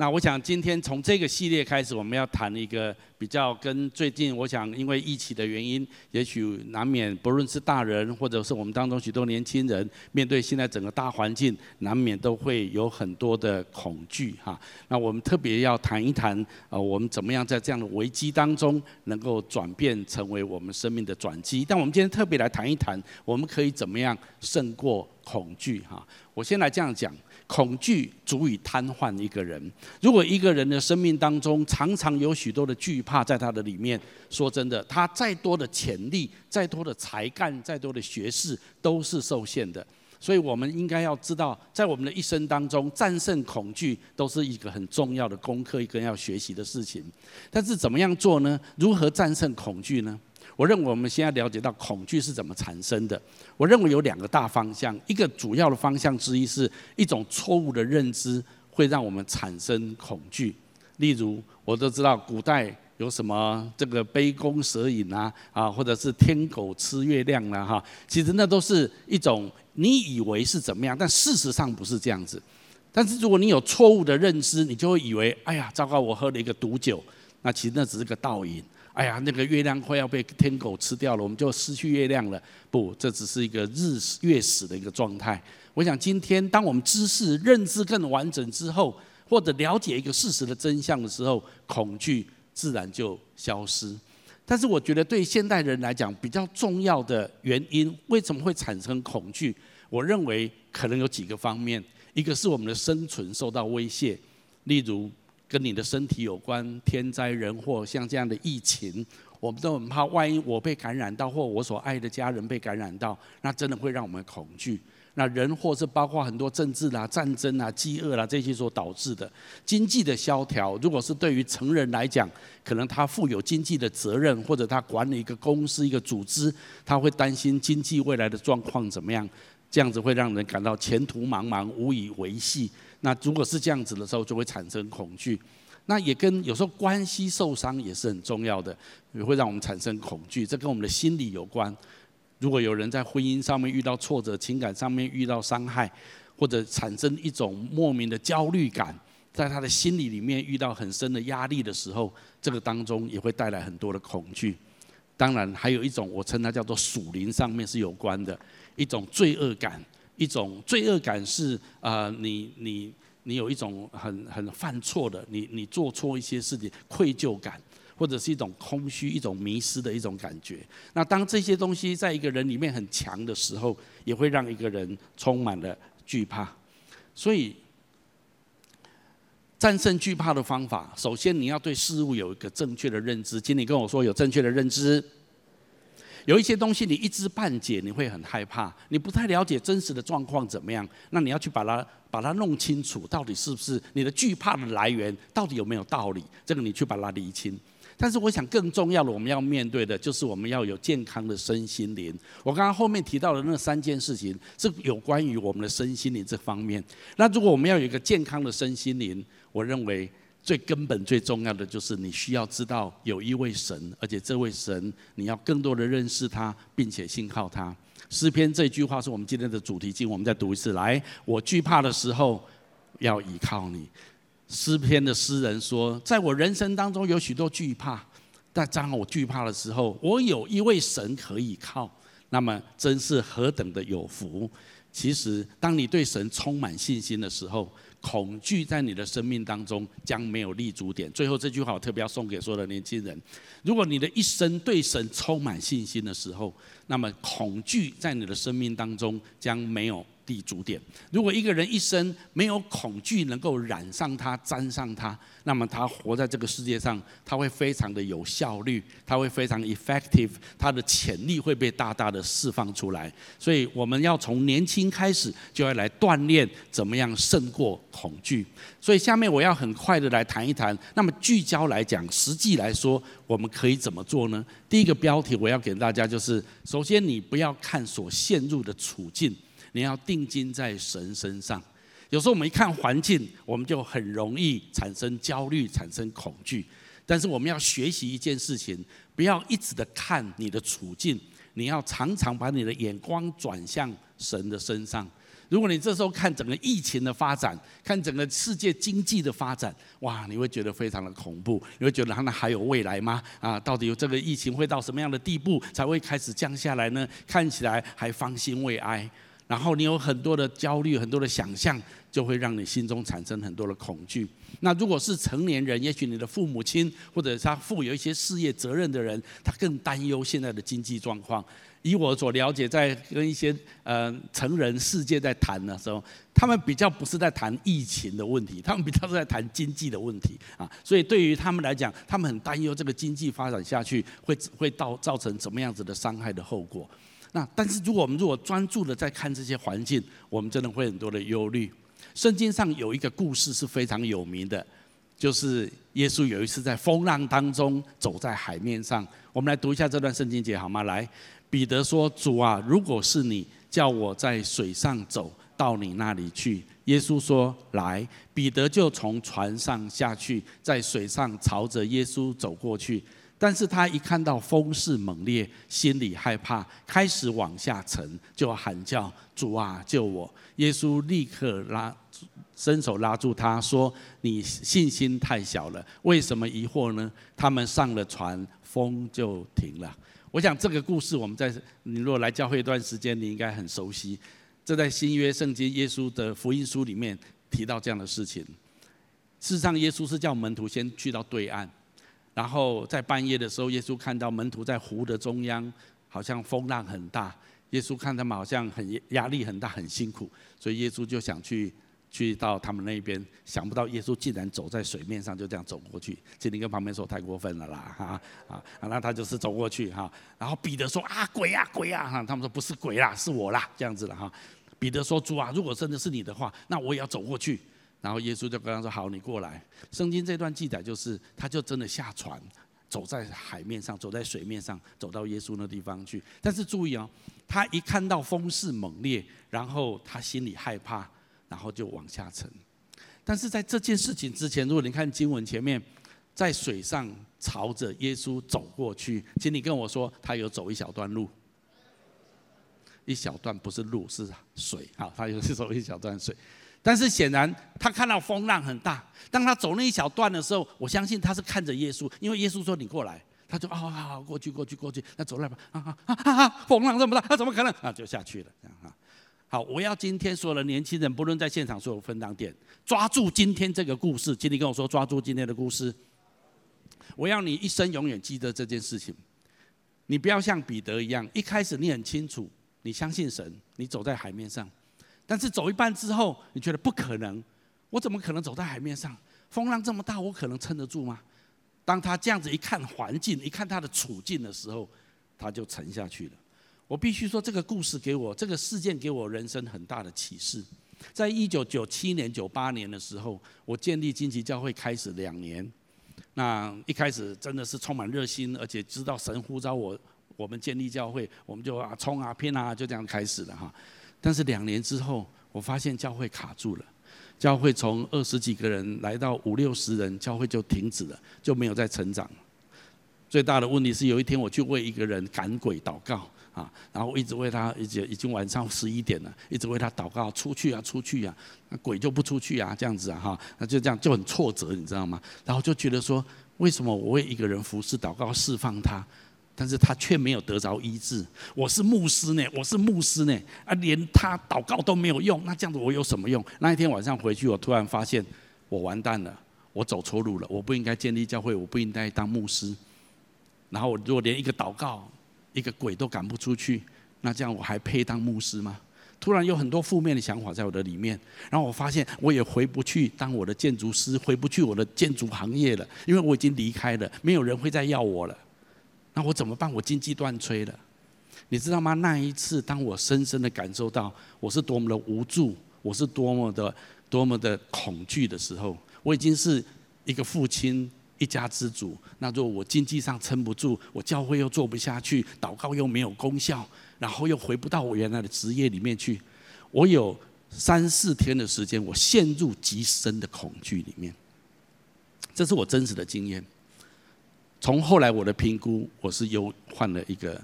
那我想今天从这个系列开始，我们要谈一个比较跟最近，我想因为疫情的原因，也许难免不论是大人或者是我们当中许多年轻人，面对现在整个大环境，难免都会有很多的恐惧哈。那我们特别要谈一谈，呃，我们怎么样在这样的危机当中，能够转变成为我们生命的转机。但我们今天特别来谈一谈，我们可以怎么样胜过恐惧哈。我先来这样讲。恐惧足以瘫痪一个人。如果一个人的生命当中常常有许多的惧怕在他的里面，说真的，他再多的潜力、再多的才干、再多的学识，都是受限的。所以，我们应该要知道，在我们的一生当中，战胜恐惧都是一个很重要的功课，一个要学习的事情。但是，怎么样做呢？如何战胜恐惧呢？我认为我们先要了解到恐惧是怎么产生的。我认为有两个大方向，一个主要的方向之一是一种错误的认知会让我们产生恐惧。例如，我都知道古代有什么这个杯弓蛇影啊，啊，或者是天狗吃月亮了哈。其实那都是一种你以为是怎么样，但事实上不是这样子。但是如果你有错误的认知，你就会以为，哎呀，糟糕，我喝了一个毒酒，那其实那只是个倒影。哎呀，那个月亮快要被天狗吃掉了，我们就失去月亮了。不，这只是一个日月食的一个状态。我想今天，当我们知识认知更完整之后，或者了解一个事实的真相的时候，恐惧自然就消失。但是，我觉得对现代人来讲，比较重要的原因，为什么会产生恐惧？我认为可能有几个方面。一个是我们的生存受到威胁，例如。跟你的身体有关，天灾人祸，像这样的疫情，我们都很怕，万一我被感染到，或我所爱的家人被感染到，那真的会让我们恐惧。那人或是包括很多政治啦、战争啦、饥饿啦这些所导致的经济的萧条，如果是对于成人来讲，可能他负有经济的责任，或者他管理一个公司、一个组织，他会担心经济未来的状况怎么样，这样子会让人感到前途茫茫，无以为继。那如果是这样子的时候，就会产生恐惧。那也跟有时候关系受伤也是很重要的，也会让我们产生恐惧。这跟我们的心理有关。如果有人在婚姻上面遇到挫折，情感上面遇到伤害，或者产生一种莫名的焦虑感，在他的心理里面遇到很深的压力的时候，这个当中也会带来很多的恐惧。当然，还有一种我称它叫做属灵上面是有关的一种罪恶感。一种罪恶感是啊、呃，你你你有一种很很犯错的，你你做错一些事情，愧疚感，或者是一种空虚、一种迷失的一种感觉。那当这些东西在一个人里面很强的时候，也会让一个人充满了惧怕。所以，战胜惧怕的方法，首先你要对事物有一个正确的认知。请你跟我说，有正确的认知。有一些东西你一知半解，你会很害怕，你不太了解真实的状况怎么样，那你要去把它把它弄清楚，到底是不是你的惧怕的来源，到底有没有道理？这个你去把它理清。但是我想更重要的，我们要面对的就是我们要有健康的身心灵。我刚刚后面提到的那三件事情，是有关于我们的身心灵这方面。那如果我们要有一个健康的身心灵，我认为。最根本、最重要的就是你需要知道有一位神，而且这位神你要更多的认识他，并且信靠他。诗篇这句话是我们今天的主题经，我们再读一次。来，我惧怕的时候要倚靠你。诗篇的诗人说，在我人生当中有许多惧怕，但当我惧怕的时候，我有一位神可以靠，那么真是何等的有福。其实，当你对神充满信心的时候，恐惧在你的生命当中将没有立足点。最后这句话我特别要送给所有的年轻人：如果你的一生对神充满信心的时候，那么恐惧在你的生命当中将没有。立足点。如果一个人一生没有恐惧能够染上他、沾上他，那么他活在这个世界上，他会非常的有效率，他会非常 effective，他的潜力会被大大的释放出来。所以我们要从年轻开始就要来锻炼怎么样胜过恐惧。所以下面我要很快的来谈一谈。那么聚焦来讲，实际来说，我们可以怎么做呢？第一个标题我要给大家就是：首先你不要看所陷入的处境。你要定睛在神身上。有时候我们一看环境，我们就很容易产生焦虑、产生恐惧。但是我们要学习一件事情，不要一直的看你的处境，你要常常把你的眼光转向神的身上。如果你这时候看整个疫情的发展，看整个世界经济的发展，哇，你会觉得非常的恐怖，你会觉得它那还有未来吗？啊，到底有这个疫情会到什么样的地步才会开始降下来呢？看起来还方兴未艾，然后你有很多的焦虑，很多的想象，就会让你心中产生很多的恐惧。那如果是成年人，也许你的父母亲或者他负有一些事业责任的人，他更担忧现在的经济状况。以我所了解，在跟一些呃成人世界在谈的时候，他们比较不是在谈疫情的问题，他们比较是在谈经济的问题啊。所以对于他们来讲，他们很担忧这个经济发展下去会会到造成什么样子的伤害的后果。那但是如果我们如果专注的在看这些环境，我们真的会很多的忧虑。圣经上有一个故事是非常有名的，就是耶稣有一次在风浪当中走在海面上。我们来读一下这段圣经节好吗？来，彼得说：“主啊，如果是你，叫我在水上走到你那里去。”耶稣说：“来。”彼得就从船上下去，在水上朝着耶稣走过去。但是他一看到风势猛烈，心里害怕，开始往下沉，就喊叫：“主啊，救我！”耶稣立刻拉，伸手拉住他说：“你信心太小了，为什么疑惑呢？”他们上了船，风就停了。我想这个故事，我们在你如果来教会一段时间，你应该很熟悉。这在新约圣经耶稣的福音书里面提到这样的事情。事实上，耶稣是叫门徒先去到对岸。然后在半夜的时候，耶稣看到门徒在湖的中央，好像风浪很大。耶稣看他们好像很压力很大，很辛苦，所以耶稣就想去去到他们那边。想不到耶稣竟然走在水面上，就这样走过去。请你跟旁边说太过分了啦，哈啊！那他就是走过去哈。然后彼得说啊鬼啊鬼啊哈！他们说不是鬼啦，是我啦，这样子了哈。彼得说主啊，如果真的是你的话，那我也要走过去。然后耶稣就跟他说：“好，你过来。”圣经这段记载就是，他就真的下船，走在海面上，走在水面上，走到耶稣那地方去。但是注意哦，他一看到风势猛烈，然后他心里害怕，然后就往下沉。但是在这件事情之前，如果你看经文前面，在水上朝着耶稣走过去，请你跟我说，他有走一小段路，一小段不是路，是水。好，他有走一小段水。但是显然，他看到风浪很大。当他走那一小段的时候，我相信他是看着耶稣，因为耶稣说：“你过来。”他就啊，好好过去，过去，过去。那走来吧，啊啊啊啊！风浪这么大，那怎么可能？啊，就下去了。这样哈。好，我要今天所有的年轻人，不论在现场所有分堂点，抓住今天这个故事。请你跟我说，抓住今天的故事。我要你一生永远记得这件事情。你不要像彼得一样，一开始你很清楚，你相信神，你走在海面上。但是走一半之后，你觉得不可能，我怎么可能走在海面上？风浪这么大，我可能撑得住吗？当他这样子一看环境，一看他的处境的时候，他就沉下去了。我必须说，这个故事给我，这个事件给我人生很大的启示。在一九九七年、九八年的时候，我建立荆棘教会开始两年，那一开始真的是充满热心，而且知道神呼召我，我们建立教会，我们就啊冲啊拼啊，就这样开始了哈。但是两年之后，我发现教会卡住了，教会从二十几个人来到五六十人，教会就停止了，就没有再成长。最大的问题是，有一天我去为一个人赶鬼祷告啊，然后一直为他，已经已经晚上十一点了，一直为他祷告，出去啊，出去啊，那鬼就不出去啊，这样子啊哈，那就这样就很挫折，你知道吗？然后就觉得说，为什么我为一个人服侍祷告释放他？但是他却没有得着医治。我是牧师呢，我是牧师呢，啊，连他祷告都没有用，那这样子我有什么用？那一天晚上回去，我突然发现我完蛋了，我走错路了，我不应该建立教会，我不应该当牧师。然后我如果连一个祷告，一个鬼都赶不出去，那这样我还配当牧师吗？突然有很多负面的想法在我的里面，然后我发现我也回不去当我的建筑师，回不去我的建筑行业了，因为我已经离开了，没有人会再要我了。那我怎么办？我经济断炊了，你知道吗？那一次，当我深深的感受到我是多么的无助，我是多么的多么的恐惧的时候，我已经是一个父亲、一家之主。那如果我经济上撑不住，我教会又做不下去，祷告又没有功效，然后又回不到我原来的职业里面去，我有三四天的时间，我陷入极深的恐惧里面。这是我真实的经验。从后来我的评估，我是忧患了一个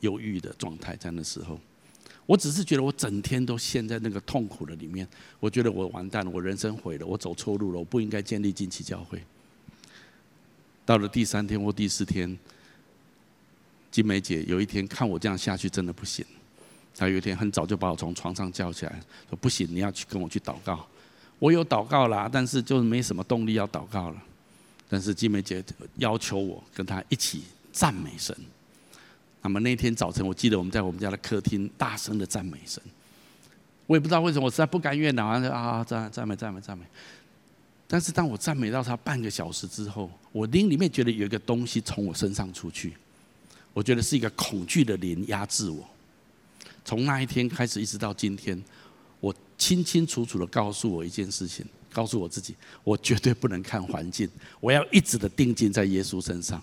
忧郁的状态，在那时候，我只是觉得我整天都陷在那个痛苦的里面，我觉得我完蛋了，我人生毁了，我走错路了，我不应该建立惊奇教会。到了第三天或第四天，金梅姐有一天看我这样下去真的不行，她有一天很早就把我从床上叫起来，说不行，你要去跟我去祷告。我有祷告啦，但是就是没什么动力要祷告了。但是金梅姐要求我跟她一起赞美神。那么那天早晨，我记得我们在我们家的客厅大声的赞美神。我也不知道为什么，我实在不甘愿的啊啊赞赞美赞美赞美。但是当我赞美到他半个小时之后，我灵里面觉得有一个东西从我身上出去，我觉得是一个恐惧的灵压制我。从那一天开始一直到今天，我清清楚楚的告诉我一件事情，告诉我自己，我绝对不能看环境，我要一直的定睛在耶稣身上。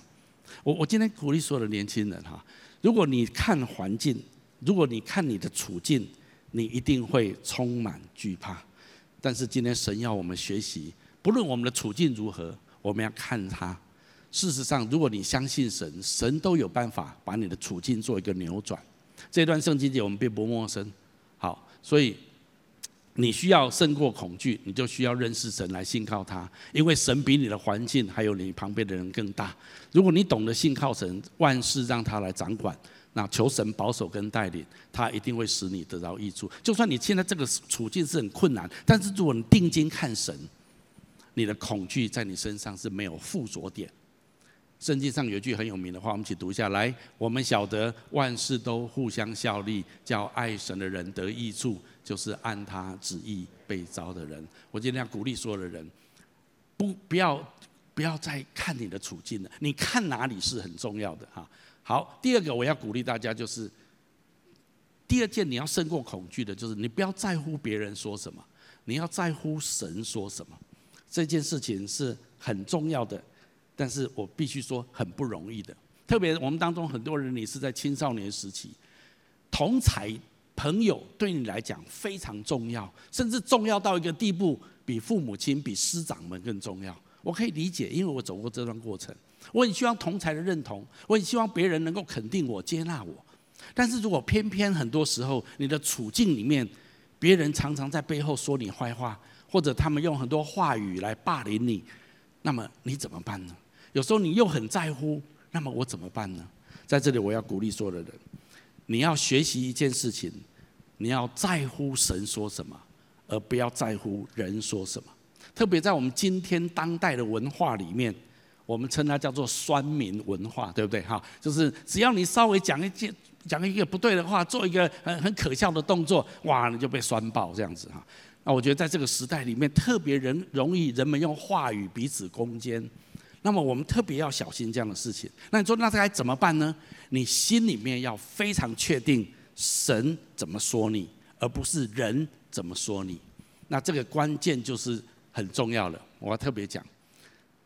我我今天鼓励所有的年轻人哈。如果你看环境，如果你看你的处境，你一定会充满惧怕。但是今天神要我们学习，不论我们的处境如何，我们要看他。事实上，如果你相信神，神都有办法把你的处境做一个扭转。这段圣经节我们并不陌生。好，所以你需要胜过恐惧，你就需要认识神来信靠他，因为神比你的环境还有你旁边的人更大。如果你懂得信靠神，万事让他来掌管，那求神保守跟带领，他一定会使你得到益处。就算你现在这个处境是很困难，但是如果你定睛看神，你的恐惧在你身上是没有附着点。圣经上有一句很有名的话，我们一起读一下来。我们晓得万事都互相效力，叫爱神的人得益处，就是按他旨意被招的人。我今天要鼓励所有的人，不不要。不要再看你的处境了，你看哪里是很重要的哈。好，第二个我要鼓励大家就是，第二件你要胜过恐惧的，就是你不要在乎别人说什么，你要在乎神说什么。这件事情是很重要的，但是我必须说很不容易的。特别我们当中很多人，你是在青少年时期，同才朋友对你来讲非常重要，甚至重要到一个地步，比父母亲、比师长们更重要。我可以理解，因为我走过这段过程。我很希望同才的认同，我很希望别人能够肯定我、接纳我。但是如果偏偏很多时候你的处境里面，别人常常在背后说你坏话，或者他们用很多话语来霸凌你，那么你怎么办呢？有时候你又很在乎，那么我怎么办呢？在这里我要鼓励所有的人，你要学习一件事情，你要在乎神说什么，而不要在乎人说什么。特别在我们今天当代的文化里面，我们称它叫做酸民文化，对不对？哈，就是只要你稍微讲一件、讲一个不对的话，做一个很很可笑的动作，哇，你就被酸爆这样子哈。那我觉得在这个时代里面，特别人容易人们用话语彼此攻坚，那么我们特别要小心这样的事情。那你说那该怎么办呢？你心里面要非常确定神怎么说你，而不是人怎么说你。那这个关键就是。很重要的，我要特别讲，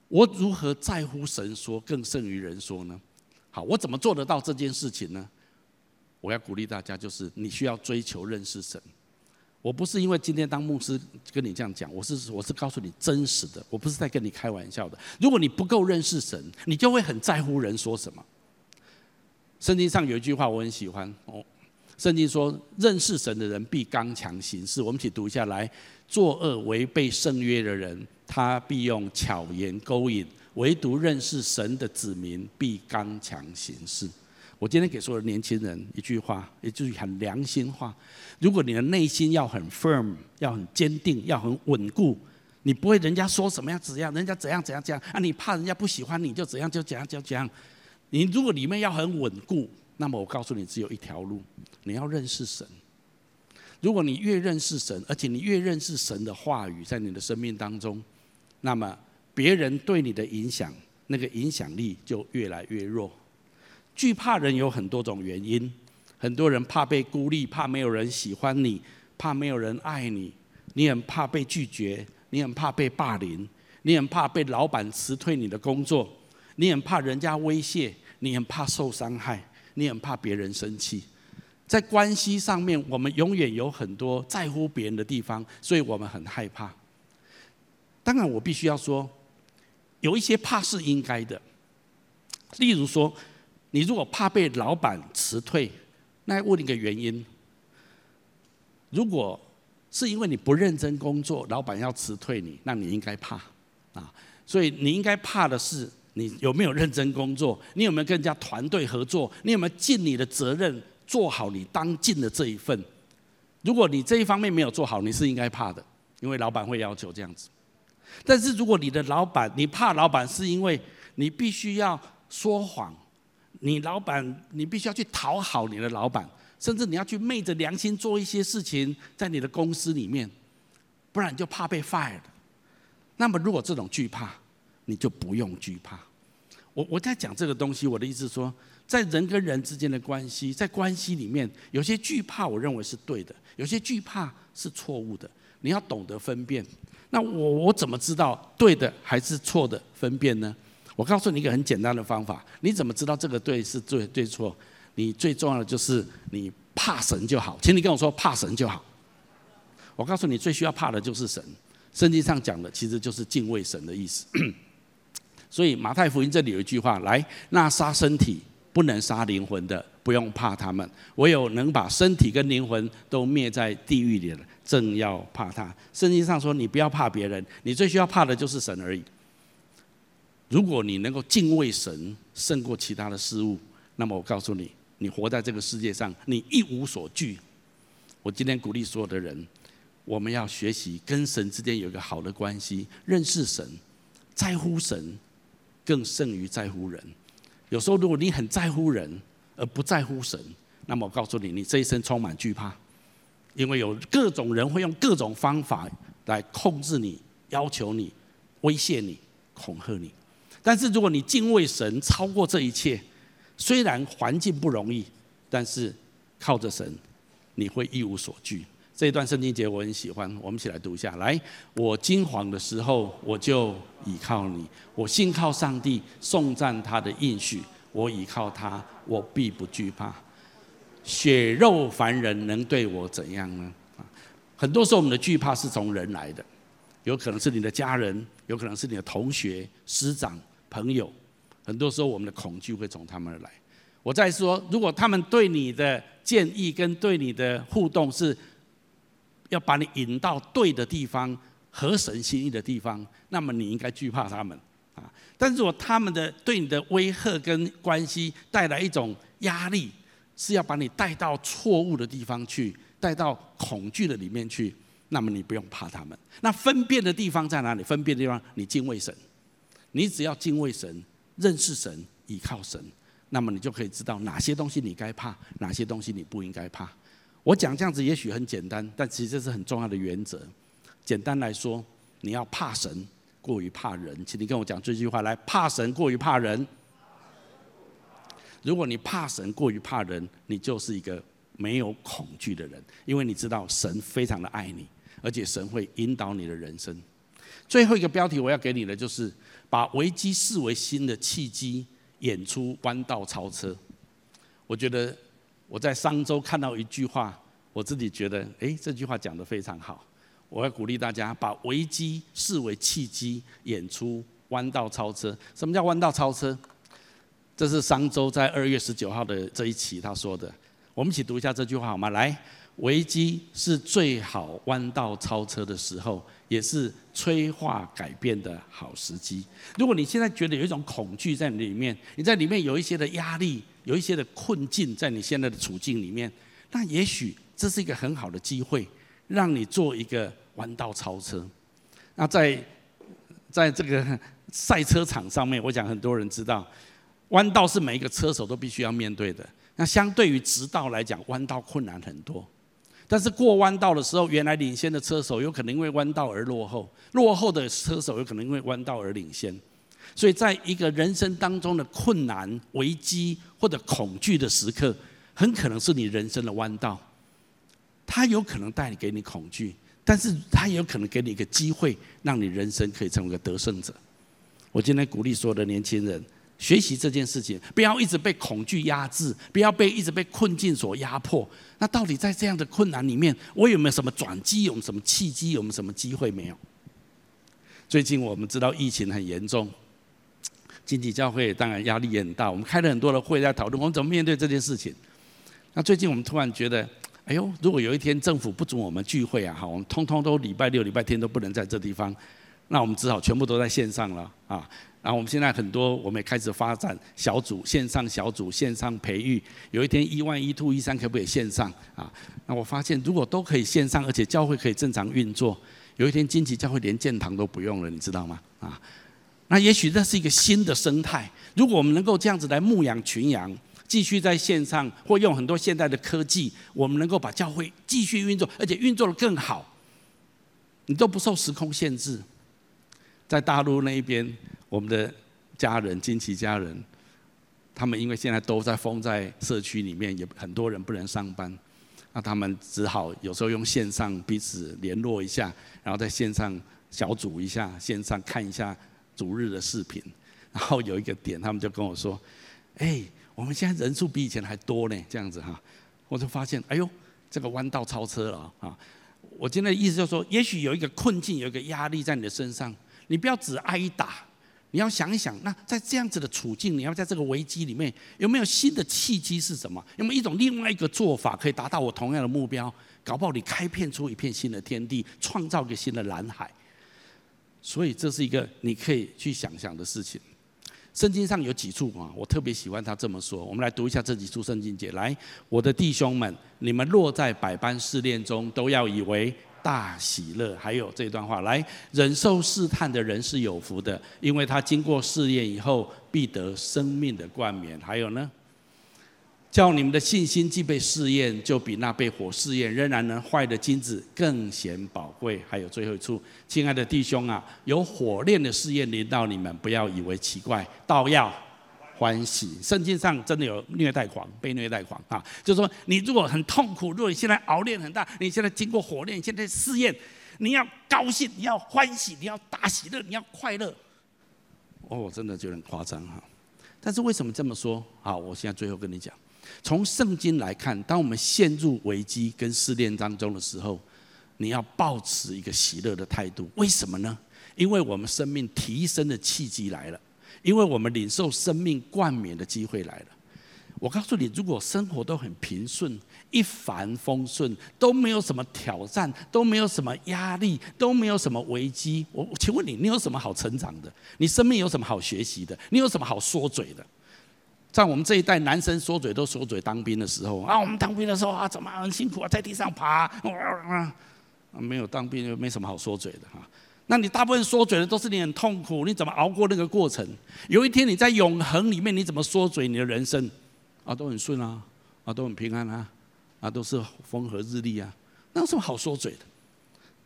我如何在乎神说更胜于人说呢？好，我怎么做得到这件事情呢？我要鼓励大家，就是你需要追求认识神。我不是因为今天当牧师跟你这样讲，我是我是告诉你真实的，我不是在跟你开玩笑的。如果你不够认识神，你就会很在乎人说什么。圣经上有一句话我很喜欢哦。圣经说，认识神的人必刚强行事。我们一起读一下来：作恶违背圣约的人，他必用巧言勾引；唯独认识神的子民，必刚强行事。我今天给所有的年轻人一句话，也就是很良心话：如果你的内心要很 firm，要很坚定，要很稳固，你不会人家说什么样怎样，人家怎样怎样怎样啊？你怕人家不喜欢你就怎样就怎样就怎样。你如果里面要很稳固。那么我告诉你，只有一条路，你要认识神。如果你越认识神，而且你越认识神的话语，在你的生命当中，那么别人对你的影响，那个影响力就越来越弱。惧怕人有很多种原因，很多人怕被孤立，怕没有人喜欢你，怕没有人爱你，你很怕被拒绝，你很怕被霸凌，你很怕被老板辞退你的工作，你很怕人家威胁，你很怕受伤害。你很怕别人生气，在关系上面，我们永远有很多在乎别人的地方，所以我们很害怕。当然，我必须要说，有一些怕是应该的。例如说，你如果怕被老板辞退，那要问一个原因：如果是因为你不认真工作，老板要辞退你，那你应该怕啊。所以你应该怕的是，你有没有认真工作？你有没有跟人家团队合作？你有没有尽你的责任，做好你当尽的这一份？如果你这一方面没有做好，你是应该怕的，因为老板会要求这样子。但是如果你的老板，你怕老板是因为你必须要说谎，你老板你必须要去讨好你的老板，甚至你要去昧着良心做一些事情在你的公司里面，不然你就怕被 fire。那么如果这种惧怕，你就不用惧怕。我我在讲这个东西，我的意思是说，在人跟人之间的关系，在关系里面，有些惧怕我认为是对的，有些惧怕是错误的，你要懂得分辨。那我我怎么知道对的还是错的分辨呢？我告诉你一个很简单的方法，你怎么知道这个对是对对错？你最重要的就是你怕神就好，请你跟我说怕神就好。我告诉你，最需要怕的就是神。圣经上讲的其实就是敬畏神的意思。所以马太福音这里有一句话：来，那杀身体不能杀灵魂的，不用怕他们；唯有能把身体跟灵魂都灭在地狱里的。正要怕他。圣经上说，你不要怕别人，你最需要怕的就是神而已。如果你能够敬畏神胜过其他的事物，那么我告诉你，你活在这个世界上，你一无所惧。我今天鼓励所有的人，我们要学习跟神之间有一个好的关系，认识神，在乎神，更胜于在乎人。有时候，如果你很在乎人而不在乎神，那么我告诉你，你这一生充满惧怕。因为有各种人会用各种方法来控制你、要求你、威胁你、恐吓你。但是如果你敬畏神超过这一切，虽然环境不容易，但是靠着神，你会一无所惧。这一段圣经节我很喜欢，我们一起来读一下。来，我惊惶的时候，我就倚靠你；我信靠上帝，颂赞他的应许。我倚靠他，我必不惧怕。血肉凡人能对我怎样呢？啊，很多时候我们的惧怕是从人来的，有可能是你的家人，有可能是你的同学、师长、朋友。很多时候我们的恐惧会从他们而来。我再说，如果他们对你的建议跟对你的互动是要把你引到对的地方、合神心意的地方，那么你应该惧怕他们啊。但是如果他们的对你的威吓跟关系带来一种压力，是要把你带到错误的地方去，带到恐惧的里面去，那么你不用怕他们。那分辨的地方在哪里？分辨的地方，你敬畏神，你只要敬畏神、认识神、倚靠神，那么你就可以知道哪些东西你该怕，哪些东西你不应该怕。我讲这样子也许很简单，但其实这是很重要的原则。简单来说，你要怕神过于怕人，请你跟我讲这句话来：怕神过于怕人。如果你怕神过于怕人，你就是一个没有恐惧的人，因为你知道神非常的爱你，而且神会引导你的人生。最后一个标题我要给你的就是把危机视为新的契机，演出弯道超车。我觉得我在上周看到一句话，我自己觉得，诶，这句话讲得非常好。我要鼓励大家把危机视为契机，演出弯道超车。什么叫弯道超车？这是商周在二月十九号的这一期他说的，我们一起读一下这句话好吗？来，危机是最好弯道超车的时候，也是催化改变的好时机。如果你现在觉得有一种恐惧在里面，你在里面有一些的压力，有一些的困境在你现在的处境里面，那也许这是一个很好的机会，让你做一个弯道超车。那在在这个赛车场上面，我想很多人知道。弯道是每一个车手都必须要面对的。那相对于直道来讲，弯道困难很多。但是过弯道的时候，原来领先的车手有可能因为弯道而落后，落后的车手有可能因为弯道而领先。所以在一个人生当中的困难、危机或者恐惧的时刻，很可能是你人生的弯道。它有可能带给你恐惧，但是它也有可能给你一个机会，让你人生可以成为一个得胜者。我今天鼓励所有的年轻人。学习这件事情，不要一直被恐惧压制，不要被一直被困境所压迫。那到底在这样的困难里面，我有没有什么转机？有什么契机？有没有什么机会？没有。最近我们知道疫情很严重，经济教会当然压力也很大。我们开了很多的会在讨论，我们怎么面对这件事情。那最近我们突然觉得，哎呦，如果有一天政府不准我们聚会啊，哈，我们通通都礼拜六、礼拜天都不能在这地方，那我们只好全部都在线上了啊。然后我们现在很多，我们也开始发展小组、线上小组、线上培育。有一天一万一、to、一三可不可以线上啊？那我发现如果都可以线上，而且教会可以正常运作，有一天金旗教会连建堂都不用了，你知道吗？啊，那也许这是一个新的生态。如果我们能够这样子来牧养群羊，继续在线上或用很多现代的科技，我们能够把教会继续运作，而且运作得更好，你都不受时空限制。在大陆那一边。我们的家人、金旗家人，他们因为现在都在封在社区里面，也很多人不能上班，那他们只好有时候用线上彼此联络一下，然后在线上小组一下，线上看一下主日的视频。然后有一个点，他们就跟我说：“哎，我们现在人数比以前还多呢。”这样子哈，我就发现，哎呦，这个弯道超车了啊！我今天的意思就是说，也许有一个困境，有一个压力在你的身上，你不要只挨打。你要想一想，那在这样子的处境，你要在这个危机里面，有没有新的契机是什么？有没有一种另外一个做法可以达到我同样的目标？搞不好你开辟出一片新的天地，创造一个新的蓝海。所以这是一个你可以去想象的事情。圣经上有几处啊，我特别喜欢他这么说。我们来读一下这几处圣经节。来，我的弟兄们，你们落在百般试炼中，都要以为。大喜乐，还有这段话，来忍受试探的人是有福的，因为他经过试验以后，必得生命的冠冕。还有呢，叫你们的信心既被试验，就比那被火试验仍然能坏的金子更显宝贵。还有最后一处，亲爱的弟兄啊，有火炼的试验临到你们，不要以为奇怪，倒要。欢喜，圣经上真的有虐待狂，被虐待狂啊！就是说，你如果很痛苦，如果你现在熬炼很大，你现在经过火炼，现在试验，你要高兴，你要欢喜，你要大喜乐，你要快乐。哦，真的觉得很夸张哈！但是为什么这么说？好，我现在最后跟你讲，从圣经来看，当我们陷入危机跟试炼当中的时候，你要抱持一个喜乐的态度。为什么呢？因为我们生命提升的契机来了。因为我们领受生命冠冕的机会来了。我告诉你，如果生活都很平顺、一帆风顺，都没有什么挑战，都没有什么压力，都没有什么危机，我请问你，你有什么好成长的？你生命有什么好学习的？你有什么好说嘴的？在我们这一代，男生说嘴都说嘴当兵的时候啊，我们当兵的时候啊，怎么很辛苦啊，在地上爬啊，啊，没有当兵就没什么好说嘴的哈。那你大部分说嘴的都是你很痛苦，你怎么熬过那个过程？有一天你在永恒里面，你怎么说嘴？你的人生啊都很顺啊，啊都很平安啊，啊都是风和日丽啊，那有什么好说嘴的？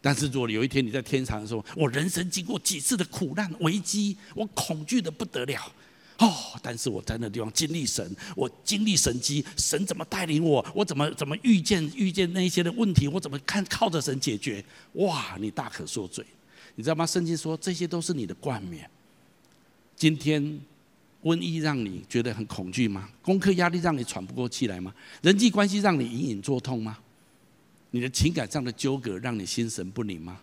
但是如果有一天你在天堂的时候，我人生经过几次的苦难危机，我恐惧的不得了哦，但是我在那地方经历神，我经历神迹，神怎么带领我？我怎么怎么遇见遇见那些的问题？我怎么看靠着神解决？哇，你大可说嘴。你知道吗？圣经说，这些都是你的冠冕。今天瘟疫让你觉得很恐惧吗？功课压力让你喘不过气来吗？人际关系让你隐隐作痛吗？你的情感上的纠葛让你心神不宁吗？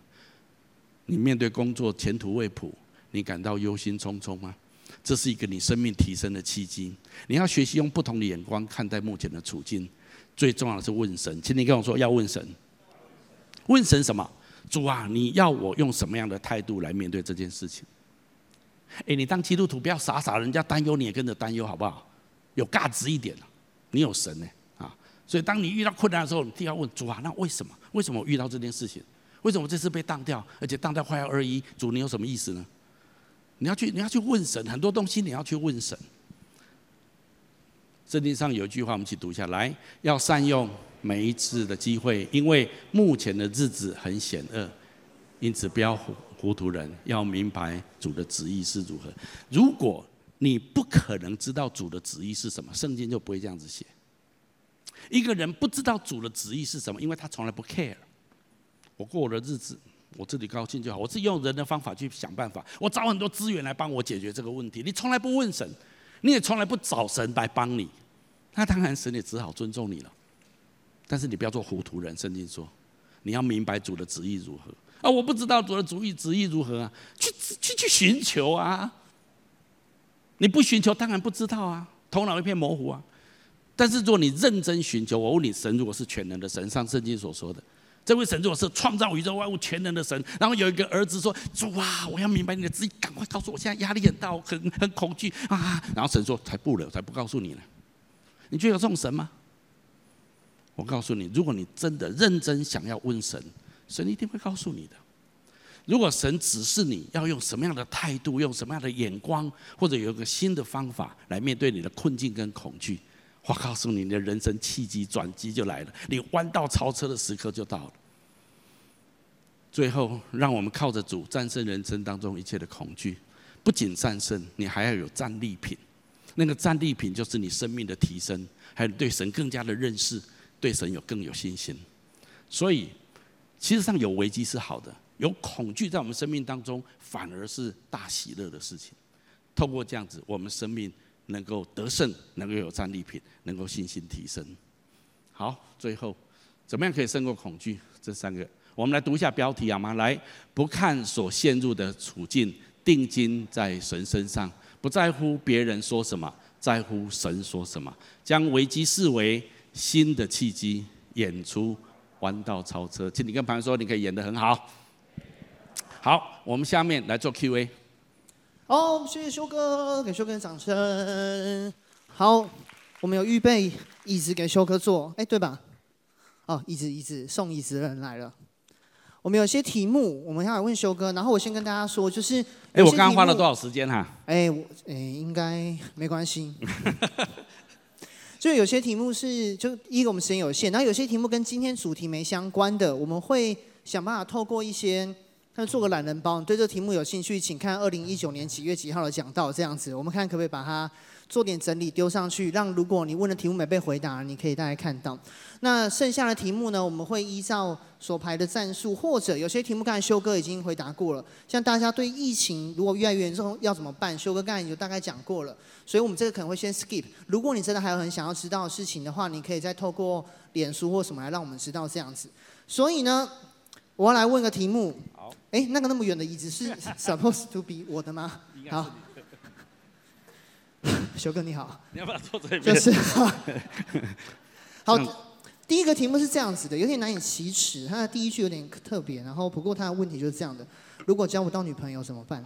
你面对工作前途未卜，你感到忧心忡忡吗？这是一个你生命提升的契机。你要学习用不同的眼光看待目前的处境。最重要的是问神，请你跟我说要问神。问神什么？主啊，你要我用什么样的态度来面对这件事情？哎，你当基督徒不要傻傻，人家担忧你也跟着担忧，好不好？有价值一点，你有神呢啊！所以当你遇到困难的时候，你第一要问主啊，那为什么？为什么我遇到这件事情？为什么这次被当掉，而且当掉快要二一？主，你有什么意思呢？你要去，你要去问神，很多东西你要去问神。圣经上有一句话，我们一起读一下来，要善用。每一次的机会，因为目前的日子很险恶，因此不要糊涂人，要明白主的旨意是如何。如果你不可能知道主的旨意是什么，圣经就不会这样子写。一个人不知道主的旨意是什么，因为他从来不 care。我过我的日子，我自己高兴就好。我是用人的方法去想办法，我找很多资源来帮我解决这个问题。你从来不问神，你也从来不找神来帮你，那当然神也只好尊重你了。但是你不要做糊涂人，圣经说，你要明白主的旨意如何啊！我不知道主的主意旨意如何啊，去去去寻求啊！你不寻求，当然不知道啊，头脑一片模糊啊！但是如果你认真寻求，我问你，神如果是全能的神，像圣经所说的，这位神如果是创造宇宙万物全能的神，然后有一个儿子说：“主啊，我要明白你的旨意，赶快告诉我，现在压力很大，我很很恐惧啊。”然后神说：“才不了，才不告诉你呢。”你觉得有这种神吗？我告诉你，如果你真的认真想要问神，神一定会告诉你的。如果神指示你要用什么样的态度，用什么样的眼光，或者有一个新的方法来面对你的困境跟恐惧，我告诉你，你的人生契机转机就来了，你弯道超车的时刻就到了。最后，让我们靠着主战胜人生当中一切的恐惧。不仅战胜，你还要有战利品。那个战利品就是你生命的提升，还有对神更加的认识，对神有更有信心。所以，其实上有危机是好的，有恐惧在我们生命当中，反而是大喜乐的事情。透过这样子，我们生命能够得胜，能够有战利品，能够信心提升。好，最后怎么样可以胜过恐惧？这三个，我们来读一下标题好吗？来，不看所陷入的处境，定睛在神身上。不在乎别人说什么，在乎神说什么。将危机视为新的契机，演出弯道超车。请你跟朋友说，你可以演得很好。好，我们下面来做 Q&A。好，谢谢修哥，给修哥掌声。好，我们有预备椅子给修哥坐，哎，对吧？哦，椅子，椅子，送椅子的人来了。我们有些题目，我们要来问修哥，然后我先跟大家说，就是，哎，我刚刚花了多少时间哈？哎，我，哎，应该没关系。就有些题目是，就一个我们时间有限，然后有些题目跟今天主题没相关的，我们会想办法透过一些，做个懒人包，对这题目有兴趣，请看二零一九年几月几号的讲道，这样子，我们看可不可以把它。做点整理丢上去，让如果你问的题目没被回答，你可以大概看到。那剩下的题目呢，我们会依照所排的战术，或者有些题目刚才修哥已经回答过了。像大家对疫情如果越来越严重要怎么办，修哥刚才有大概讲过了。所以我们这个可能会先 skip。如果你真的还有很想要知道的事情的话，你可以再透过脸书或什么来让我们知道这样子。所以呢，我要来问个题目。好。哎，那个那么远的椅子是 supposed to be 我的吗？好。修哥你好，你要不要坐这边？就是，好，第一个题目是这样子的，有点难以启齿。他的第一句有点特别，然后不过他的问题就是这样的：如果交不到女朋友怎么办？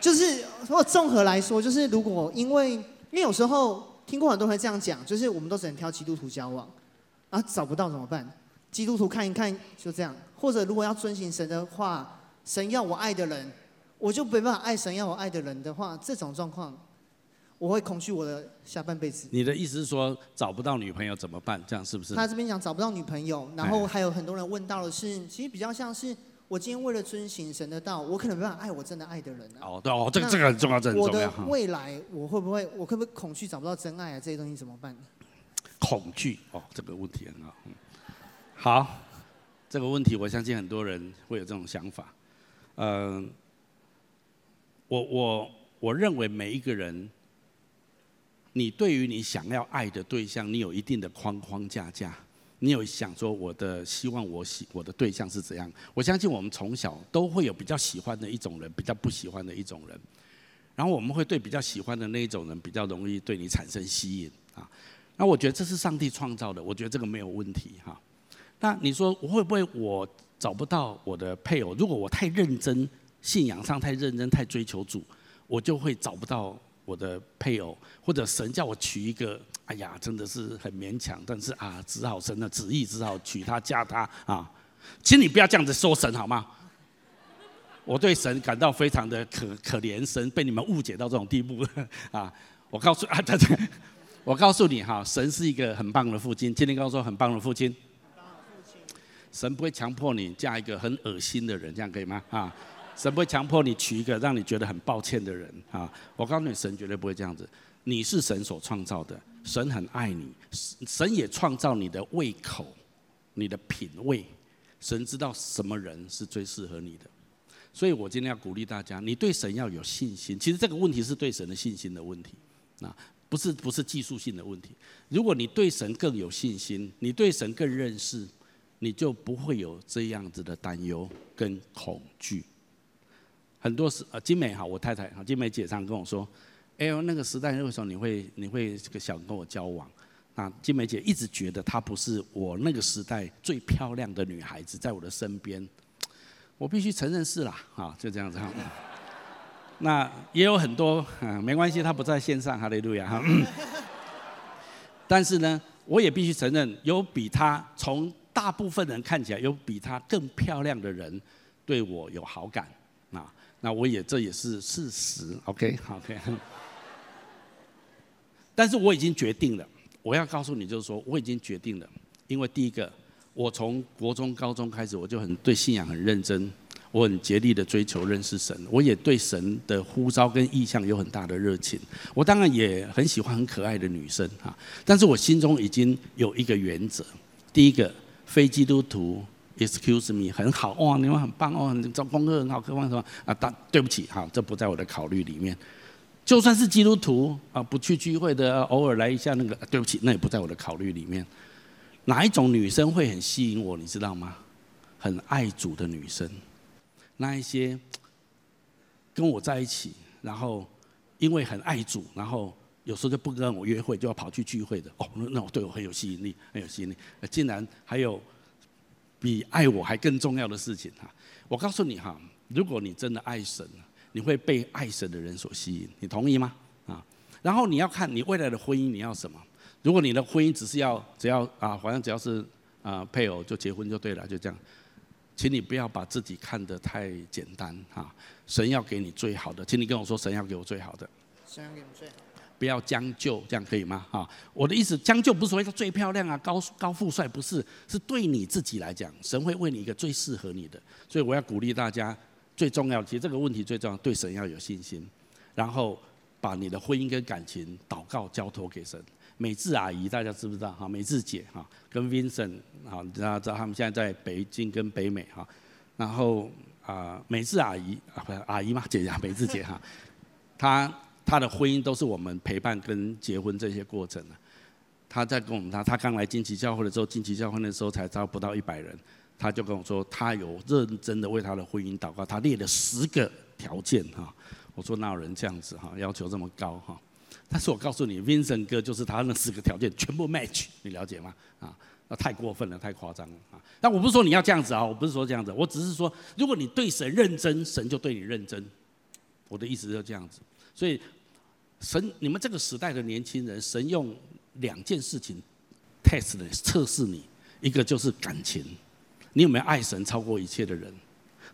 就是如果综合来说，就是如果因为因为有时候听过很多人这样讲，就是我们都只能挑基督徒交往啊，找不到怎么办？基督徒看一看就这样，或者如果要遵循神的话，神要我爱的人，我就没办法爱神要我爱的人的话，这种状况。我会恐惧我的下半辈子。你的意思是说找不到女朋友怎么办？这样是不是？他这边讲找不到女朋友，然后还有很多人问到的是，其实比较像是我今天为了遵行神的道，我可能没办法爱我真的爱的人啊。哦，对哦，这个这个很重要，这很重要。我的未来我会不会，我会不会恐惧找不到真爱啊？这些东西怎么办？恐惧哦，这个问题很好。好，这个问题我相信很多人会有这种想法。嗯，我我我认为每一个人。你对于你想要爱的对象，你有一定的框框架架，你有想说我的希望，我喜我的对象是怎样？我相信我们从小都会有比较喜欢的一种人，比较不喜欢的一种人，然后我们会对比较喜欢的那一种人比较容易对你产生吸引啊。那我觉得这是上帝创造的，我觉得这个没有问题哈。那你说我会不会我找不到我的配偶？如果我太认真，信仰上太认真，太追求主，我就会找不到。我的配偶，或者神叫我娶一个，哎呀，真的是很勉强，但是啊，只好神的旨意，只好娶她嫁他啊，请你不要这样子说神好吗？我对神感到非常的可可怜，神被你们误解到这种地步 啊！我告诉啊，对对，我告诉你哈，神是一个很棒的父亲，今天告诉我很棒的父亲，神不会强迫你嫁一个很恶心的人，这样可以吗？啊？神不会强迫你娶一个让你觉得很抱歉的人啊！我告诉你，神绝对不会这样子。你是神所创造的，神很爱你，神也创造你的胃口、你的品味。神知道什么人是最适合你的，所以我今天要鼓励大家，你对神要有信心。其实这个问题是对神的信心的问题，啊，不是不是技术性的问题。如果你对神更有信心，你对神更认识，你就不会有这样子的担忧跟恐惧。很多时，呃，金美哈，我太太哈，金美姐常跟我说，哎呦，那个时代为什么你会你会这个想跟我交往？啊，金美姐一直觉得她不是我那个时代最漂亮的女孩子，在我的身边，我必须承认是啦，啊，就这样子哈。那也有很多，啊，没关系，她不在线上，哈利路亚哈。但是呢，我也必须承认，有比她从大部分人看起来有比她更漂亮的人对我有好感，啊，那我也这也是事实，OK，OK。但是我已经决定了。我要告诉你，就是说，我已经决定了，因为第一个，我从国中、高中开始，我就很对信仰很认真，我很竭力的追求认识神，我也对神的呼召跟意向有很大的热情。我当然也很喜欢很可爱的女生啊，但是我心中已经有一个原则，第一个，非基督徒，excuse me，很好哇，你们很棒哦，你做功课很好，课什么啊？但对不起哈，这不在我的考虑里面。就算是基督徒啊，不去聚会的，偶尔来一下那个，对不起，那也不在我的考虑里面。哪一种女生会很吸引我，你知道吗？很爱主的女生，那一些跟我在一起，然后因为很爱主，然后有时候就不跟我约会，就要跑去聚会的。哦，那我对我很有吸引力，很有吸引力。竟然还有比爱我还更重要的事情哈！我告诉你哈，如果你真的爱神。你会被爱神的人所吸引，你同意吗？啊，然后你要看你未来的婚姻你要什么？如果你的婚姻只是要只要啊，好像只要是啊配偶就结婚就对了，就这样，请你不要把自己看得太简单哈。神要给你最好的，请你跟我说，神要给我最好的。神要给我最好。不要将就，这样可以吗？哈，我的意思，将就不是说他最漂亮啊，高高富帅不是，是对你自己来讲，神会为你一个最适合你的。所以我要鼓励大家。最重要，其实这个问题最重要，对神要有信心，然后把你的婚姻跟感情祷告交托给神。美智阿姨大家知不知道？哈，美智姐哈，跟 Vincent 哈，大家知道他们现在在北京跟北美哈。然后啊，美智阿姨啊，不是阿姨嘛，姐姐美智姐哈，她他的婚姻都是我们陪伴跟结婚这些过程的。他在跟我们他他刚来金旗教会的时候，金旗教会的时候才招不到一百人。他就跟我说，他有认真的为他的婚姻祷告，他列了十个条件哈。我说哪有人这样子哈，要求这么高哈？但是我告诉你，Vincent 哥就是他那十个条件全部 match，你了解吗？啊，那太过分了，太夸张了啊！但我不是说你要这样子啊，我不是说这样子，我只是说，如果你对神认真，神就对你认真。我的意思就是这样子。所以神，你们这个时代的年轻人，神用两件事情 test 你，测试你，一个就是感情。你有没有爱神超过一切的人？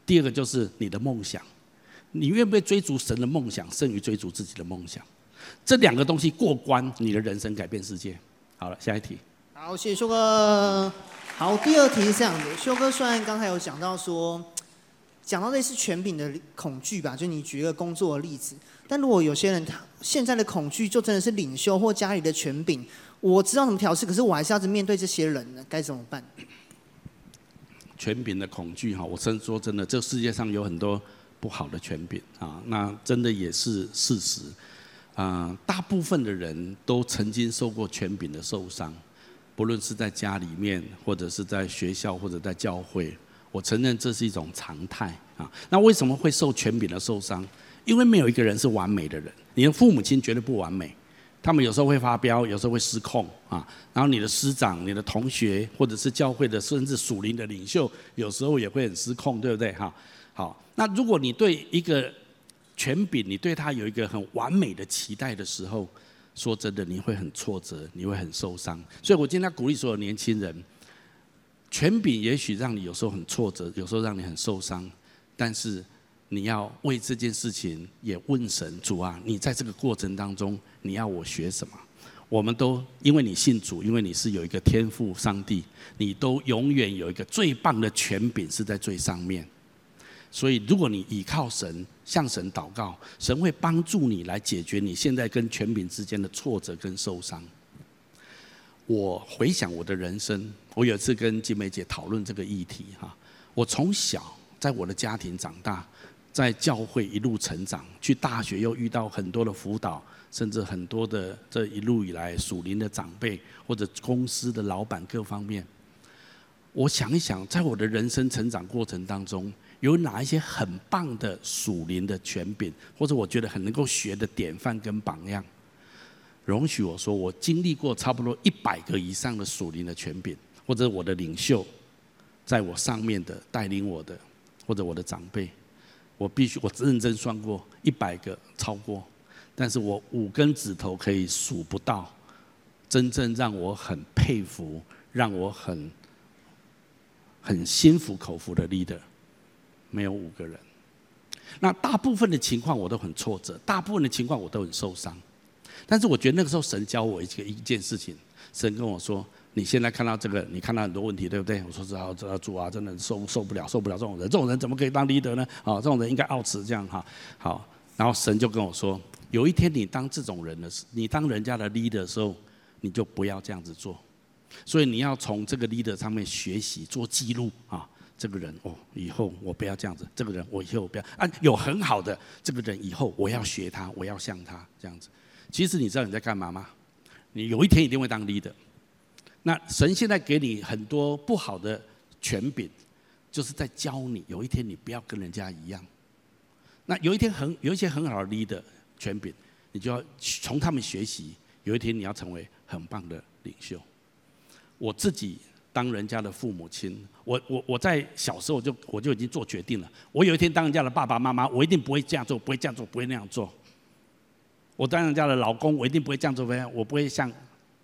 第二个就是你的梦想，你愿不愿意追逐神的梦想，胜于追逐自己的梦想？这两个东西过关，你的人生改变世界。好了，下一题。好，谢谢修哥。好，第二题是这样的：修哥虽然刚才有讲到说，讲到类似权柄的恐惧吧，就你举一个工作的例子。但如果有些人他现在的恐惧就真的是领袖或家里的权柄，我知道怎么调试，可是我还是要面对这些人呢，该怎么办？权柄的恐惧哈，我真说真的，这世界上有很多不好的权柄啊，那真的也是事实啊。大部分的人都曾经受过权柄的受伤，不论是在家里面，或者是在学校，或者在教会，我承认这是一种常态啊。那为什么会受权柄的受伤？因为没有一个人是完美的人，你的父母亲绝对不完美。他们有时候会发飙，有时候会失控啊。然后你的师长、你的同学，或者是教会的，甚至属灵的领袖，有时候也会很失控，对不对？哈，好。那如果你对一个权柄，你对他有一个很完美的期待的时候，说真的，你会很挫折，你会很受伤。所以我今天鼓励所有年轻人，权柄也许让你有时候很挫折，有时候让你很受伤，但是。你要为这件事情也问神主啊，你在这个过程当中，你要我学什么？我们都因为你信主，因为你是有一个天赋上帝，你都永远有一个最棒的权柄是在最上面。所以，如果你倚靠神，向神祷告，神会帮助你来解决你现在跟权柄之间的挫折跟受伤。我回想我的人生，我有一次跟金梅姐讨论这个议题哈。我从小在我的家庭长大。在教会一路成长，去大学又遇到很多的辅导，甚至很多的这一路以来属灵的长辈或者公司的老板各方面。我想一想，在我的人生成长过程当中，有哪一些很棒的属灵的权柄，或者我觉得很能够学的典范跟榜样？容许我说，我经历过差不多一百个以上的属灵的权柄，或者我的领袖，在我上面的带领我的，或者我的长辈，我必须我认真算过一百个超过，但是我五根指头可以数不到，真正让我很佩服，让我很很心服口服的 leader。没有五个人，那大部分的情况我都很挫折，大部分的情况我都很受伤。但是我觉得那个时候神教我一个一件事情，神跟我说：“你现在看到这个，你看到很多问题，对不对？”我说：“知道，知道，主啊，真的受受不了，受不了这种人，这种人怎么可以当 leader 呢？啊，这种人应该傲辞这样哈。好，然后神就跟我说：有一天你当这种人的时，你当人家的 leader 的时候，你就不要这样子做。所以你要从这个 leader 上面学习，做记录啊。”这个人哦，以后我不要这样子。这个人我以后不要啊，有很好的这个人，以后我要学他，我要像他这样子。其实你知道你在干嘛吗？你有一天一定会当 leader。那神现在给你很多不好的权柄，就是在教你，有一天你不要跟人家一样。那有一天很有一些很好的 leader 权柄，你就要从他们学习。有一天你要成为很棒的领袖。我自己。当人家的父母亲，我我我在小时候就我就已经做决定了。我有一天当人家的爸爸妈妈，我一定不会这样做，不会这样做，不会那样做。我当人家的老公，我一定不会这样做，我不会像，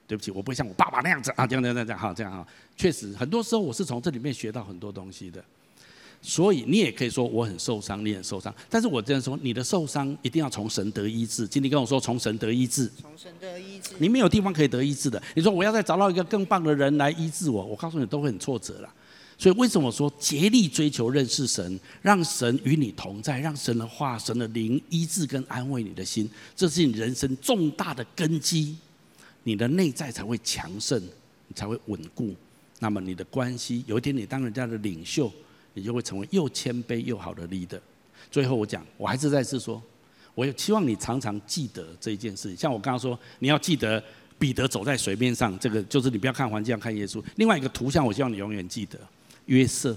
对不起，我不会像我爸爸那样子啊，这样这样这样好这样哈。确实，很多时候我是从这里面学到很多东西的。所以你也可以说我很受伤，你很受伤。但是我这样说，你的受伤一定要从神得医治。今天跟我说从神得医治，从神得医治，你没有地方可以得医治的。你说我要再找到一个更棒的人来医治我，我告诉你都会很挫折了。所以为什么说竭力追求认识神，让神与你同在，让神的话、神的灵医治跟安慰你的心，这是你人生重大的根基，你的内在才会强盛，你才会稳固。那么你的关系，有一天你当人家的领袖。你就会成为又谦卑又好的 leader。最后我讲，我还是再次说，我也期望你常常记得这一件事。像我刚刚说，你要记得彼得走在水面上，这个就是你不要看环境，要看耶稣。另外一个图像，我希望你永远记得约瑟。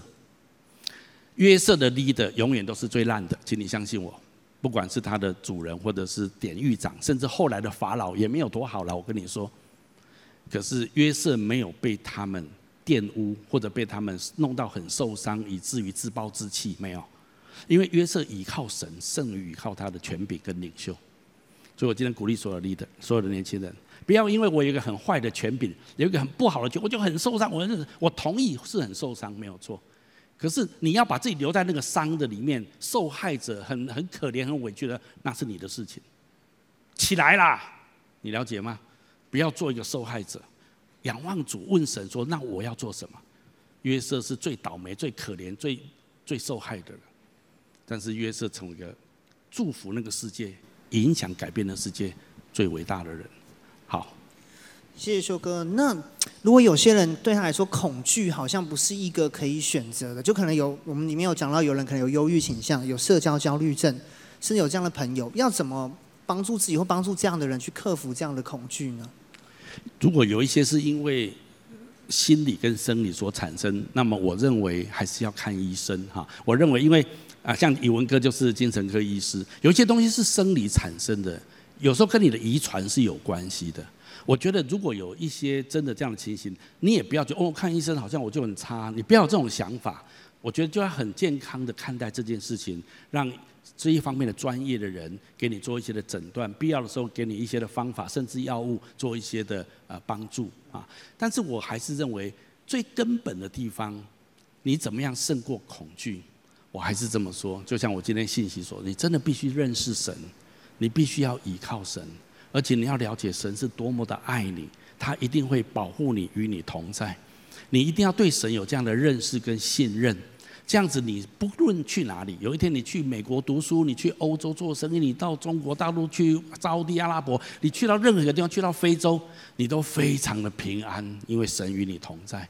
约瑟的 leader 永远都是最烂的，请你相信我。不管是他的主人，或者是典狱长，甚至后来的法老也没有多好了。我跟你说，可是约瑟没有被他们。玷污或者被他们弄到很受伤，以至于自暴自弃，没有，因为约瑟倚靠神，胜于倚靠他的权柄跟领袖。所以我今天鼓励所有的 leader，所有的年轻人，不要因为我有一个很坏的权柄，有一个很不好的权，我就很受伤。我认，我同意是很受伤，没有错。可是你要把自己留在那个伤的里面，受害者很很可怜、很委屈的，那是你的事情。起来啦，你了解吗？不要做一个受害者。仰望主，问神说：“那我要做什么？”约瑟是最倒霉、最可怜、最最受害的人，但是约瑟成为一个祝福那个世界、影响改变了世界最伟大的人。好，谢谢修哥。那如果有些人对他来说，恐惧好像不是一个可以选择的，就可能有我们里面有讲到，有人可能有忧郁倾向，有社交焦虑症，甚至有这样的朋友，要怎么帮助自己或帮助这样的人去克服这样的恐惧呢？如果有一些是因为心理跟生理所产生，那么我认为还是要看医生哈。我认为，因为啊，像宇文哥就是精神科医师，有一些东西是生理产生的，有时候跟你的遗传是有关系的。我觉得如果有一些真的这样的情形，你也不要觉得哦，看医生好像我就很差，你不要有这种想法。我觉得就要很健康的看待这件事情，让。这一方面的专业的人给你做一些的诊断，必要的时候给你一些的方法，甚至药物做一些的呃帮助啊。但是我还是认为最根本的地方，你怎么样胜过恐惧？我还是这么说。就像我今天信息说，你真的必须认识神，你必须要依靠神，而且你要了解神是多么的爱你，他一定会保护你，与你同在。你一定要对神有这样的认识跟信任。这样子，你不论去哪里，有一天你去美国读书，你去欧洲做生意，你到中国大陆去，沙地阿拉伯，你去到任何一个地方，去到非洲，你都非常的平安，因为神与你同在。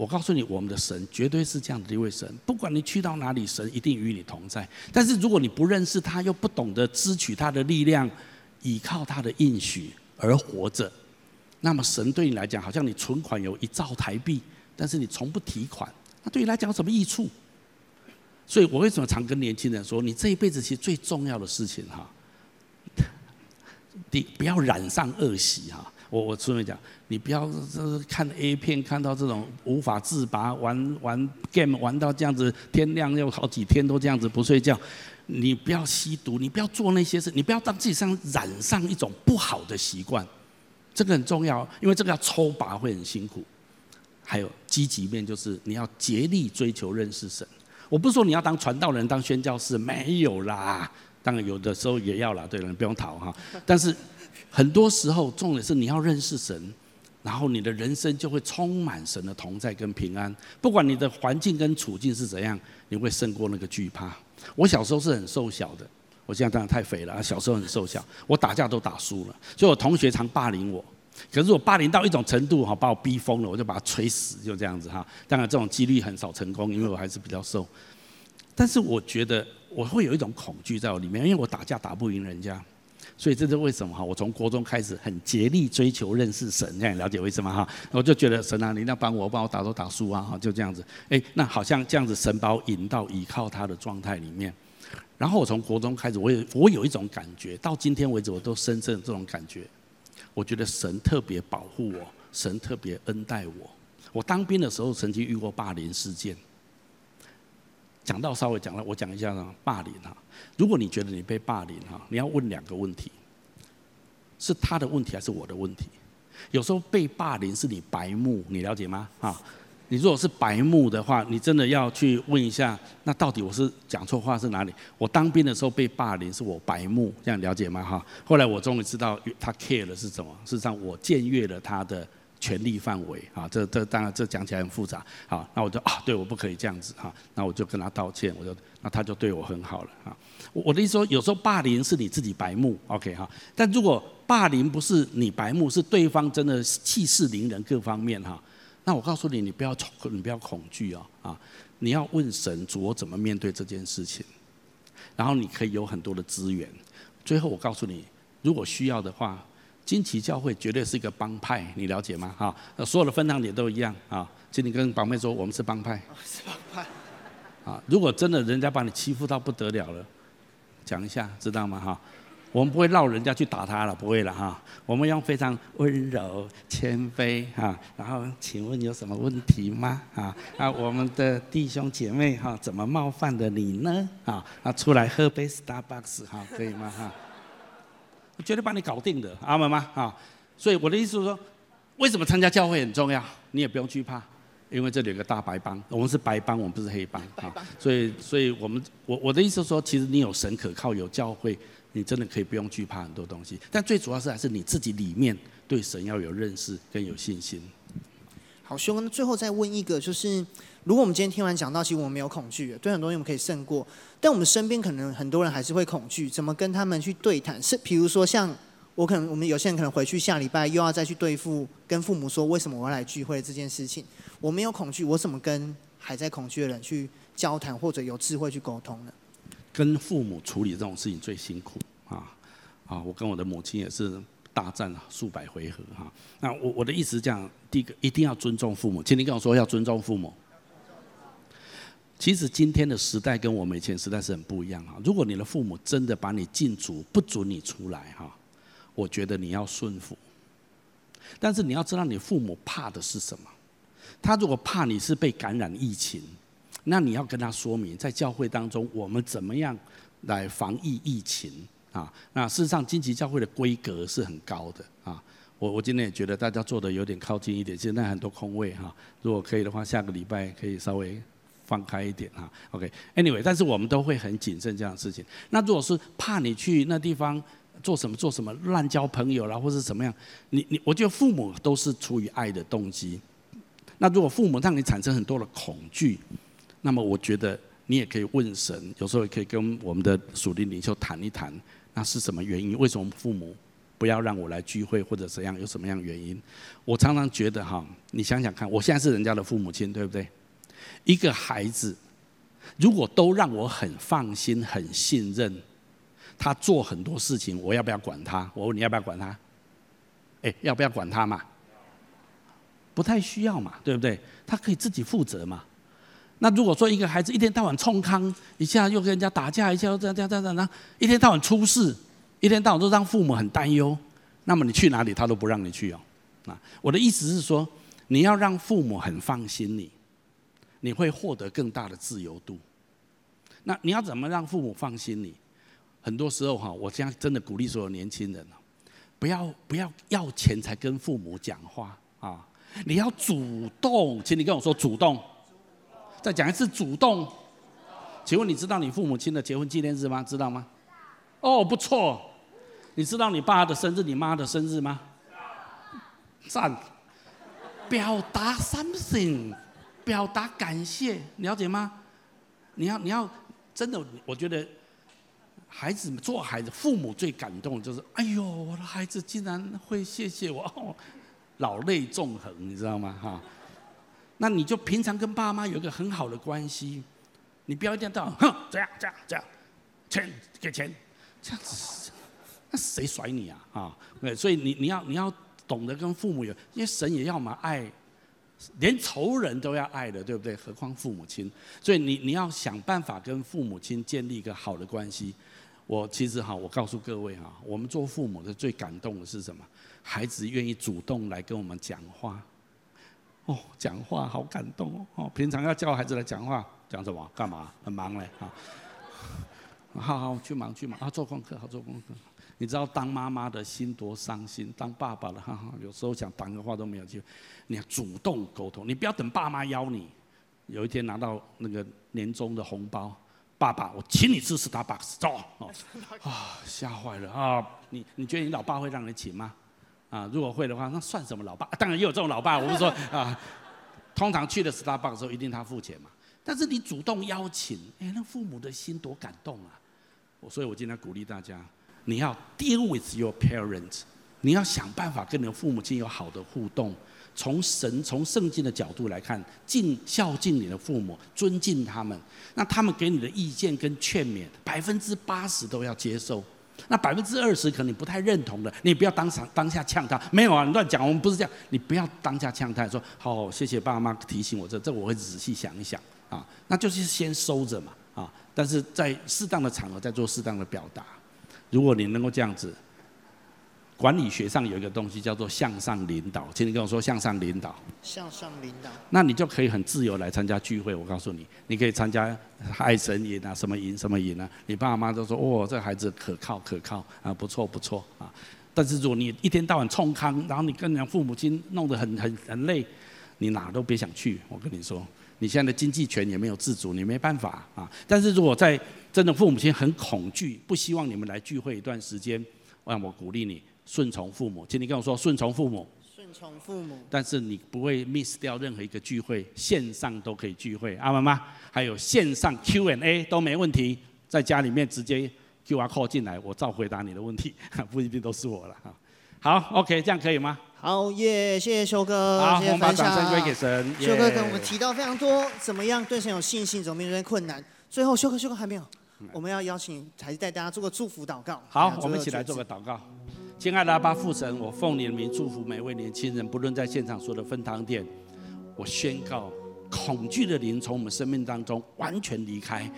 我告诉你，我们的神绝对是这样的一位神，不管你去到哪里，神一定与你同在。但是如果你不认识他，又不懂得支取他的力量，依靠他的应许而活着，那么神对你来讲，好像你存款有一兆台币，但是你从不提款，那对你来讲有什么益处？所以我为什么常跟年轻人说，你这一辈子其实最重要的事情哈，你不要染上恶习哈。我我顺便讲，你不要这是看 A 片看到这种无法自拔，玩玩 game 玩到这样子，天亮又好几天都这样子不睡觉。你不要吸毒，你不要做那些事，你不要让自己上染上一种不好的习惯，这个很重要，因为这个要抽拔会很辛苦。还有积极面就是你要竭力追求认识神。我不是说你要当传道人、当宣教士，没有啦，当然有的时候也要啦。对了，你不用逃哈。但是很多时候重点是你要认识神，然后你的人生就会充满神的同在跟平安。不管你的环境跟处境是怎样，你会胜过那个惧怕。我小时候是很瘦小的，我现在当然太肥了。小时候很瘦小，我打架都打输了，所以我同学常霸凌我。可是我霸凌到一种程度哈，把我逼疯了，我就把他捶死，就这样子哈。当然这种几率很少成功，因为我还是比较瘦。但是我觉得我会有一种恐惧在我里面，因为我打架打不赢人家，所以这是为什么哈？我从国中开始很竭力追求认识神，这样了解为什么哈？我就觉得神啊，你要帮我，帮我打都打输啊哈，就这样子。哎，那好像这样子，神把我引到依靠他的状态里面。然后我从国中开始，我有我有一种感觉，到今天为止我都深深的这种感觉。我觉得神特别保护我，神特别恩待我。我当兵的时候曾经遇过霸凌事件。讲到稍微讲了，我讲一下呢，霸凌哈。如果你觉得你被霸凌哈，你要问两个问题：是他的问题还是我的问题？有时候被霸凌是你白目，你了解吗？哈，你如果是白目的话，你真的要去问一下，那到底我是讲错话是哪里？我当兵的时候被霸凌是我白目，这样了解吗？哈，后来我终于知道他 care 的是什么，事实上我僭越了他的。权力范围啊，这这当然这讲起来很复杂。好，那我就啊，对，我不可以这样子哈。那我就跟他道歉，我就那他就对我很好了啊。我的意思说，有时候霸凌是你自己白目，OK 哈。但如果霸凌不是你白目，是对方真的气势凌人各方面哈，那我告诉你，你不要恐，你不要恐惧哦啊。你要问神主，我怎么面对这件事情？然后你可以有很多的资源。最后我告诉你，如果需要的话。惊奇教会绝对是一个帮派，你了解吗？哈，所有的分堂也都一样啊。请你跟宝妹说，我们是帮派。是帮派。啊，如果真的人家把你欺负到不得了了，讲一下，知道吗？哈，我们不会闹人家去打他了，不会了哈。我们用非常温柔、谦卑哈，然后请问有什么问题吗？啊，啊，我们的弟兄姐妹哈，怎么冒犯的你呢？啊，啊，出来喝杯 Starbucks 哈，可以吗？哈。绝对帮你搞定的，阿门吗？啊，所以我的意思是说，为什么参加教会很重要？你也不用惧怕，因为这里有个大白帮，我们是白帮，我们不是黑帮啊。所以，所以我们我我的意思是说，其实你有神可靠，有教会，你真的可以不用惧怕很多东西。但最主要是还是你自己里面对神要有认识跟有信心。好，兄，那最后再问一个，就是。如果我们今天听完讲道，其实我们没有恐惧，对很多东西我们可以胜过。但我们身边可能很多人还是会恐惧，怎么跟他们去对谈？是，比如说像我可能，我们有些人可能回去下礼拜又要再去对付，跟父母说为什么我要来聚会这件事情。我没有恐惧，我怎么跟还在恐惧的人去交谈，或者有智慧去沟通呢？跟父母处理这种事情最辛苦啊！啊，我跟我的母亲也是大战数百回合哈。那我我的意思是这样：第一个，一定要尊重父母。请你跟我说，要尊重父母。其实今天的时代跟我们以前时代是很不一样哈。如果你的父母真的把你禁足，不准你出来哈，我觉得你要顺服。但是你要知道，你父母怕的是什么？他如果怕你是被感染疫情，那你要跟他说明，在教会当中我们怎么样来防疫疫情啊？那事实上，荆棘教会的规格是很高的啊。我我今天也觉得大家做的有点靠近一点，现在很多空位哈。如果可以的话，下个礼拜可以稍微。放开一点哈，OK，Anyway，但是我们都会很谨慎这样的事情。那如果是怕你去那地方做什么做什么乱交朋友啦，或是怎么样，你你，我觉得父母都是出于爱的动机。那如果父母让你产生很多的恐惧，那么我觉得你也可以问神，有时候也可以跟我们的属灵领袖谈一谈，那是什么原因？为什么父母不要让我来聚会或者怎样？有什么样原因？我常常觉得哈，你想想看，我现在是人家的父母亲，对不对？一个孩子，如果都让我很放心、很信任，他做很多事情，我要不要管他？我问你要不要管他？哎，要不要管他嘛？不太需要嘛，对不对？他可以自己负责嘛。那如果说一个孩子一天到晚冲康，一下又跟人家打架，一下又这样这样这样这样，一天到晚出事，一天到晚都让父母很担忧，那么你去哪里他都不让你去哦。啊，我的意思是说，你要让父母很放心你，你会获得更大的自由度。那你要怎么让父母放心你？很多时候哈，我这样真的鼓励所有年轻人，不要不要要钱才跟父母讲话啊，你要主动，请你跟我说主动。再讲一次，主动。请问你知道你父母亲的结婚纪念日吗？知道吗？哦，不错。你知道你爸的生日、你妈的生日吗？赞。表达 something，表达感谢，了解吗？你要，你要真的，我觉得孩子做孩子，父母最感动就是，哎呦，我的孩子竟然会谢谢我，老泪纵横，你知道吗？哈。那你就平常跟爸妈有一个很好的关系，你不要一天到晚哼这样这样这样，钱给钱，这样子，那谁甩你啊啊？对，所以你你要你要懂得跟父母有，因为神也要嘛爱，连仇人都要爱的，对不对？何况父母亲？所以你你要想办法跟父母亲建立一个好的关系。我其实哈，我告诉各位哈，我们做父母的最感动的是什么？孩子愿意主动来跟我们讲话。哦，讲话好感动哦！哦，平常要叫孩子来讲话，讲什么？干嘛？很忙嘞啊！好好去忙去忙啊！做功课，好做功课。你知道当妈妈的心多伤心，当爸爸的哈哈，有时候想讲个话都没有机会。你要主动沟通，你不要等爸妈邀你。有一天拿到那个年终的红包，爸爸，我请你吃 Starbucks，走哦！啊，吓坏了啊！你你觉得你老爸会让你请吗？啊，如果会的话，那算什么老爸？当然也有这种老爸。我不是说 啊，通常去的 Starbucks 的时候，一定他付钱嘛。但是你主动邀请，哎，那父母的心多感动啊！我所以我今天鼓励大家，你要 deal with your parents，你要想办法跟你的父母亲有好的互动。从神、从圣经的角度来看，尽孝敬你的父母，尊敬他们。那他们给你的意见跟劝勉，百分之八十都要接受。那百分之二十可能你不太认同的，你不要当场当下呛他，没有啊，你乱讲，我们不是这样，你不要当下呛他，说好，好，谢谢爸妈提醒我这，这我会仔细想一想啊，那就是先收着嘛啊，但是在适当的场合再做适当的表达，如果你能够这样子。管理学上有一个东西叫做向上领导，请你跟我说向上领导。向上领导。那你就可以很自由来参加聚会。我告诉你，你可以参加爱神营啊，什么营什么营啊。你爸妈都说哦，这个孩子可靠可靠啊，不错不错啊。但是如果你一天到晚冲康，然后你跟人家父母亲弄得很很很累，你哪都别想去。我跟你说，你现在的经济权也没有自主，你没办法啊。但是如果在真的父母亲很恐惧，不希望你们来聚会一段时间，让我鼓励你。顺从父母，请你跟我说顺从父母。顺从父母。但是你不会 miss 掉任何一个聚会，线上都可以聚会，阿妈妈？还有线上 Q&A 都没问题，在家里面直接 QR code 进来，我照回答你的问题，不一定都是我了哈。好，OK，这样可以吗？好耶，谢谢修哥，好，谢谢我们把掌声归给神。修哥跟我们提到非常多，怎么样对神有信心，怎么面对困难。最后，修哥，修哥还没有，我们要邀请还是带大家做个祝福祷告。好，我们一起来做个祷告。亲爱的阿爸父神，我奉你的名祝福每位年轻人，不论在现场所有的分堂点，我宣告恐惧的灵从我们生命当中完全离开，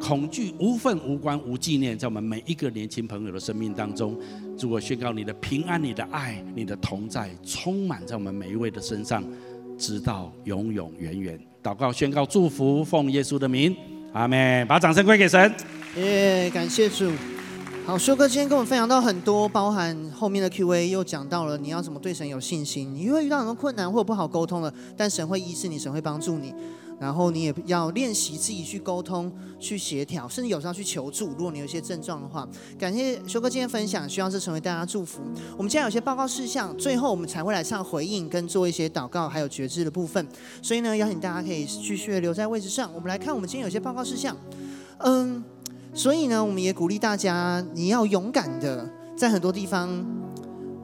恐惧无份无关无纪念，在我们每一个年轻朋友的生命当中，祝我宣告你的平安、你的爱、你的同在，充满在我们每一位的身上，直到永永远远。祷告宣告祝福，奉耶稣的名，阿妹。把掌声归给神。耶，感谢主。好，修哥今天跟我们分享到很多，包含后面的 Q&A 又讲到了你要怎么对神有信心。你因为遇到很多困难或不好沟通了，但神会医治你，神会帮助你。然后你也要练习自己去沟通、去协调，甚至有时候去求助。如果你有一些症状的话，感谢修哥今天分享，希望这成为大家祝福。我们今天有些报告事项，最后我们才会来唱回应跟做一些祷告，还有觉知的部分。所以呢，邀请大家可以继续留在位置上。我们来看我们今天有些报告事项，嗯。所以呢，我们也鼓励大家，你要勇敢的在很多地方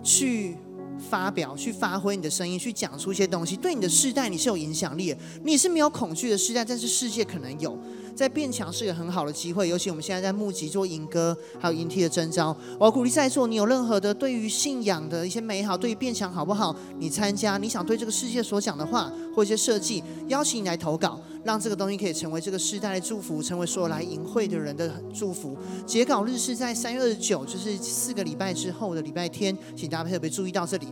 去发表、去发挥你的声音，去讲出一些东西。对你的世代，你是有影响力的。你是没有恐惧的世代，但是世界可能有。在变强是一个很好的机会，尤其我们现在在募集做营歌，还有营梯的征召。我鼓励在座，你有任何的对于信仰的一些美好，对于变强好不好？你参加，你想对这个世界所讲的话，或一些设计，邀请你来投稿，让这个东西可以成为这个世代的祝福，成为所有来营会的人的祝福。截稿日是在三月二十九，就是四个礼拜之后的礼拜天，请大家特别注意到这里。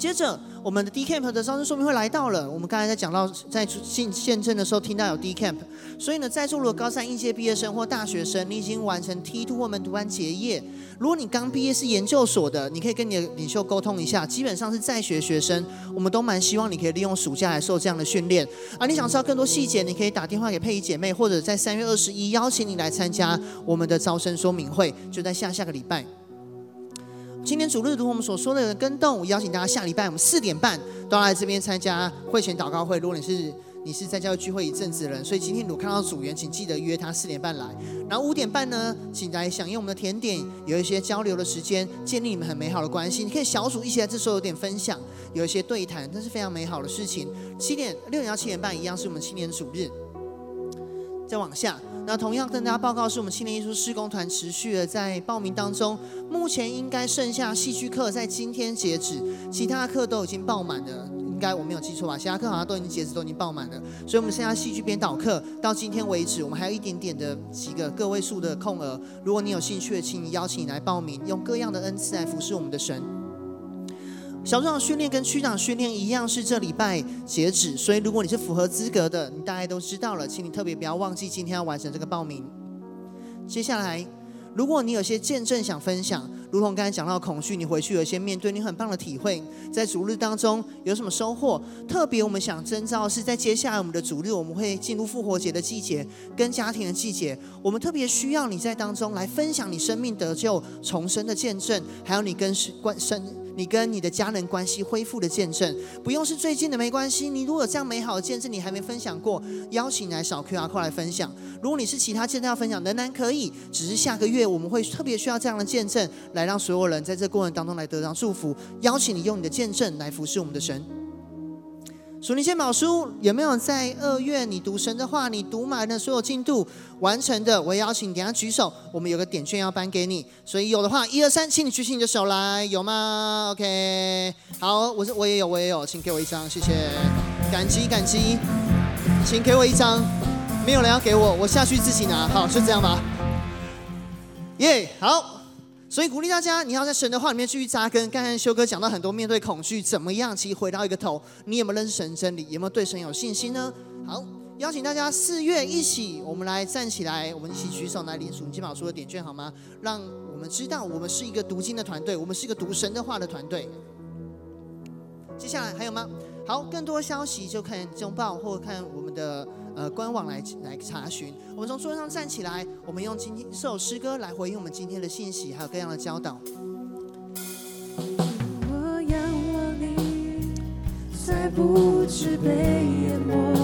接着，我们的 D Camp 的招生说明会来到了。我们刚才在讲到，在进见证的时候，听到有 D Camp，所以呢，在座如果高三应届毕业生或大学生，你已经完成 T two 或门徒班结业。如果你刚毕业是研究所的，你可以跟你的领袖沟通一下。基本上是在学学生，我们都蛮希望你可以利用暑假来受这样的训练。而你想知道更多细节，你可以打电话给佩仪姐妹，或者在三月二十一邀请你来参加我们的招生说明会，就在下下个礼拜。今天主日，如我们所说的跟动，我邀请大家下礼拜我们四点半都要来这边参加会前祷告会。如果你是你是在教会聚会一阵子的人，所以今天如果看到组员，请记得约他四点半来。然后五点半呢，请来响应我们的甜点，有一些交流的时间，建立你们很美好的关系。你可以小组一起来，这时候有点分享，有一些对谈，这是非常美好的事情。七点六点到七点半一样是我们青年主日。再往下。那同样跟大家报告，是我们青年艺术施工团持续的在报名当中，目前应该剩下戏剧课在今天截止，其他课都已经爆满了，应该我没有记错吧？其他课好像都已经截止，都已经爆满了，所以我们剩下戏剧编导课到今天为止，我们还有一点点的几个个位数的空额，如果你有兴趣，请你邀请你来报名，用各样的恩赐来服侍我们的神。小组长训练跟区长训练一样，是这礼拜截止，所以如果你是符合资格的，你大概都知道了，请你特别不要忘记今天要完成这个报名。接下来，如果你有些见证想分享，如同刚才讲到恐惧，你回去有一些面对你很棒的体会，在主日当中有什么收获？特别我们想征召是在接下来我们的主日，我们会进入复活节的季节跟家庭的季节，我们特别需要你在当中来分享你生命得救重生的见证，还有你跟关生。你跟你的家人关系恢复的见证，不用是最近的没关系。你如果有这样美好的见证，你还没分享过，邀请来扫 QR code 来分享。如果你是其他见证要分享，仍然可以。只是下个月我们会特别需要这样的见证，来让所有人在这过程当中来得到祝福。邀请你用你的见证来服侍我们的神。属灵先宝书有没有在二月你读神的话，你读满的所有进度完成的？我邀请你等下举手，我们有个点券要颁给你。所以有的话，一二三，请你举起你的手来，有吗？OK，好，我是我也有，我也有，请给我一张，谢谢，感激感激，请给我一张，没有人要给我，我下去自己拿，好，就这样吧。耶、好。所以鼓励大家，你要在神的话里面继续扎根。刚才修哥讲到很多面对恐惧怎么样，其实回到一个头，你有没有认识神真理？有没有对神有信心呢？好，邀请大家四月一起，我们来站起来，我们一起举手来领属金宝书的点券好吗？让我们知道，我们是一个读经的团队，我们是一个读神的话的团队。接下来还有吗？好，更多消息就看中报或看我们的。呃，官网来来查询。我们从座位上站起来，我们用今天这首诗歌来回应我们今天的信息，还有各样的教导。我仰望你，才不知被淹没，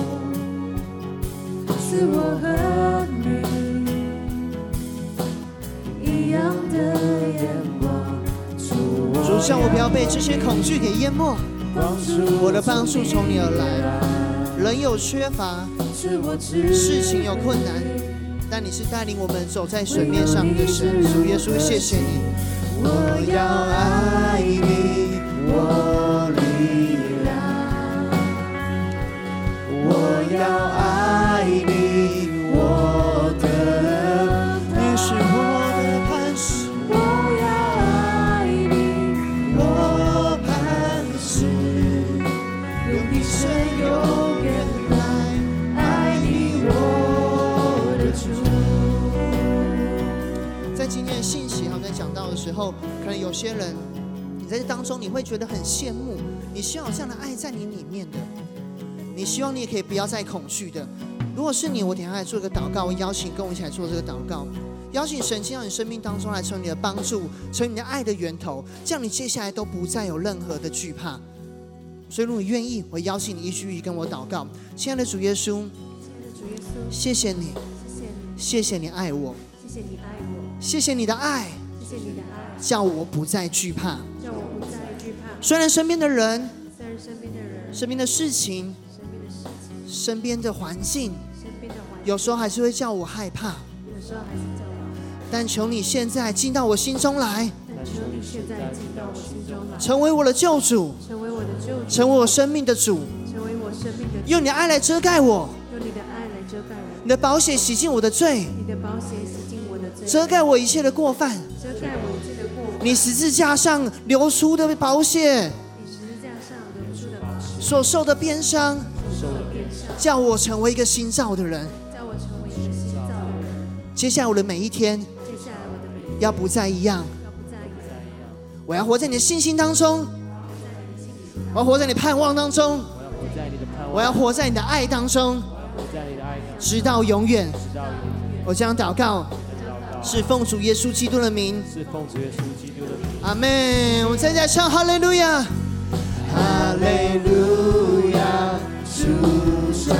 赐我和你一样的眼光。主，让我不要被这些恐惧给淹没，我的帮助从你而来，人有缺乏。事情有困难，但你是带领我们走在水面上的神，主耶稣，谢谢你。我要爱你，我力量。我要爱你，中你会觉得很羡慕，你希望有这样的爱在你里面的，你希望你也可以不要再恐惧的。如果是你，我等下来做一个祷告，我邀请跟我一起来做这个祷告，邀请神进到你生命当中来，成为你的帮助，成为你的爱的源头，这样你接下来都不再有任何的惧怕。所以，如果你愿意，我邀请你一句一句跟我祷告，亲爱的主耶稣，亲爱的主耶稣，谢谢你，谢谢你，谢谢你爱我，谢谢你爱我。谢谢你的爱，谢谢你的爱，叫我不再惧怕。虽然身边的人，虽然身边的人，身边的事情，身边的事情，身边的环境，身边的环境，有时候还是会叫我害怕，有时候还是叫我害怕。但求你现在进到我心中来，但求你现在进到我心中来，成为我的救主，成为我的救主，成为我生命的主，成为我生命的主。用你的爱来遮盖我，用你的爱来遮盖我，你的宝血洗净我的罪，你的宝血洗净我的罪，遮盖我一切的过犯。遮盖我。你十字架上流出的宝血，你十字架上流出的宝血，所受的鞭伤，受的鞭伤，叫我成为一个新造的人。叫我成为一个新造的人。接下来我的每一天，接下来我的每一天要不再一样，要不再一样，我要活在你的信心当中，我要活在你的盼望当中，我要活在你的盼望，我要活在你的爱当中，活在你的爱当中，直到永远。直到永远。我将祷告是奉主耶稣基督的名，是奉主耶稣基督的名。阿门。我们再来唱哈利路亚，哈利路亚，主掌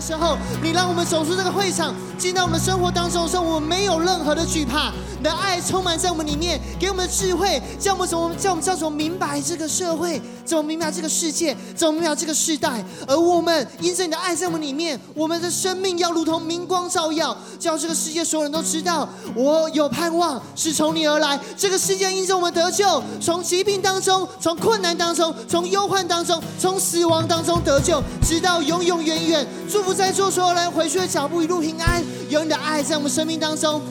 时候，你让我们走出这个会场，进到我们的生活当中的时候，我们没有任何的惧怕。你的爱充满在我们里面，给我们的智慧，叫我们怎么叫我们叫怎么明白这个社会，怎么明白这个世界，怎么明白这个世代。而我们因着你的爱在我们里面，我们的生命要如同明光照耀，叫这个世界所有人都知道，我有盼望是从你而来。这个世界因着我们得救，从疾病当中，从困难当中，从忧患当中，从死亡当中得救，直到永永远远。祝福在座所有人回去的脚步一路平安，有你的爱在我们生命当中，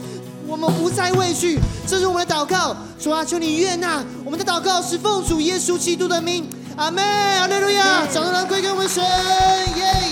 我们不再畏惧。这是我们的祷告，主啊，求你悦纳我们的祷告，是奉主耶稣基督的名，阿门，阿门，路亚，掌声归给我们神，耶、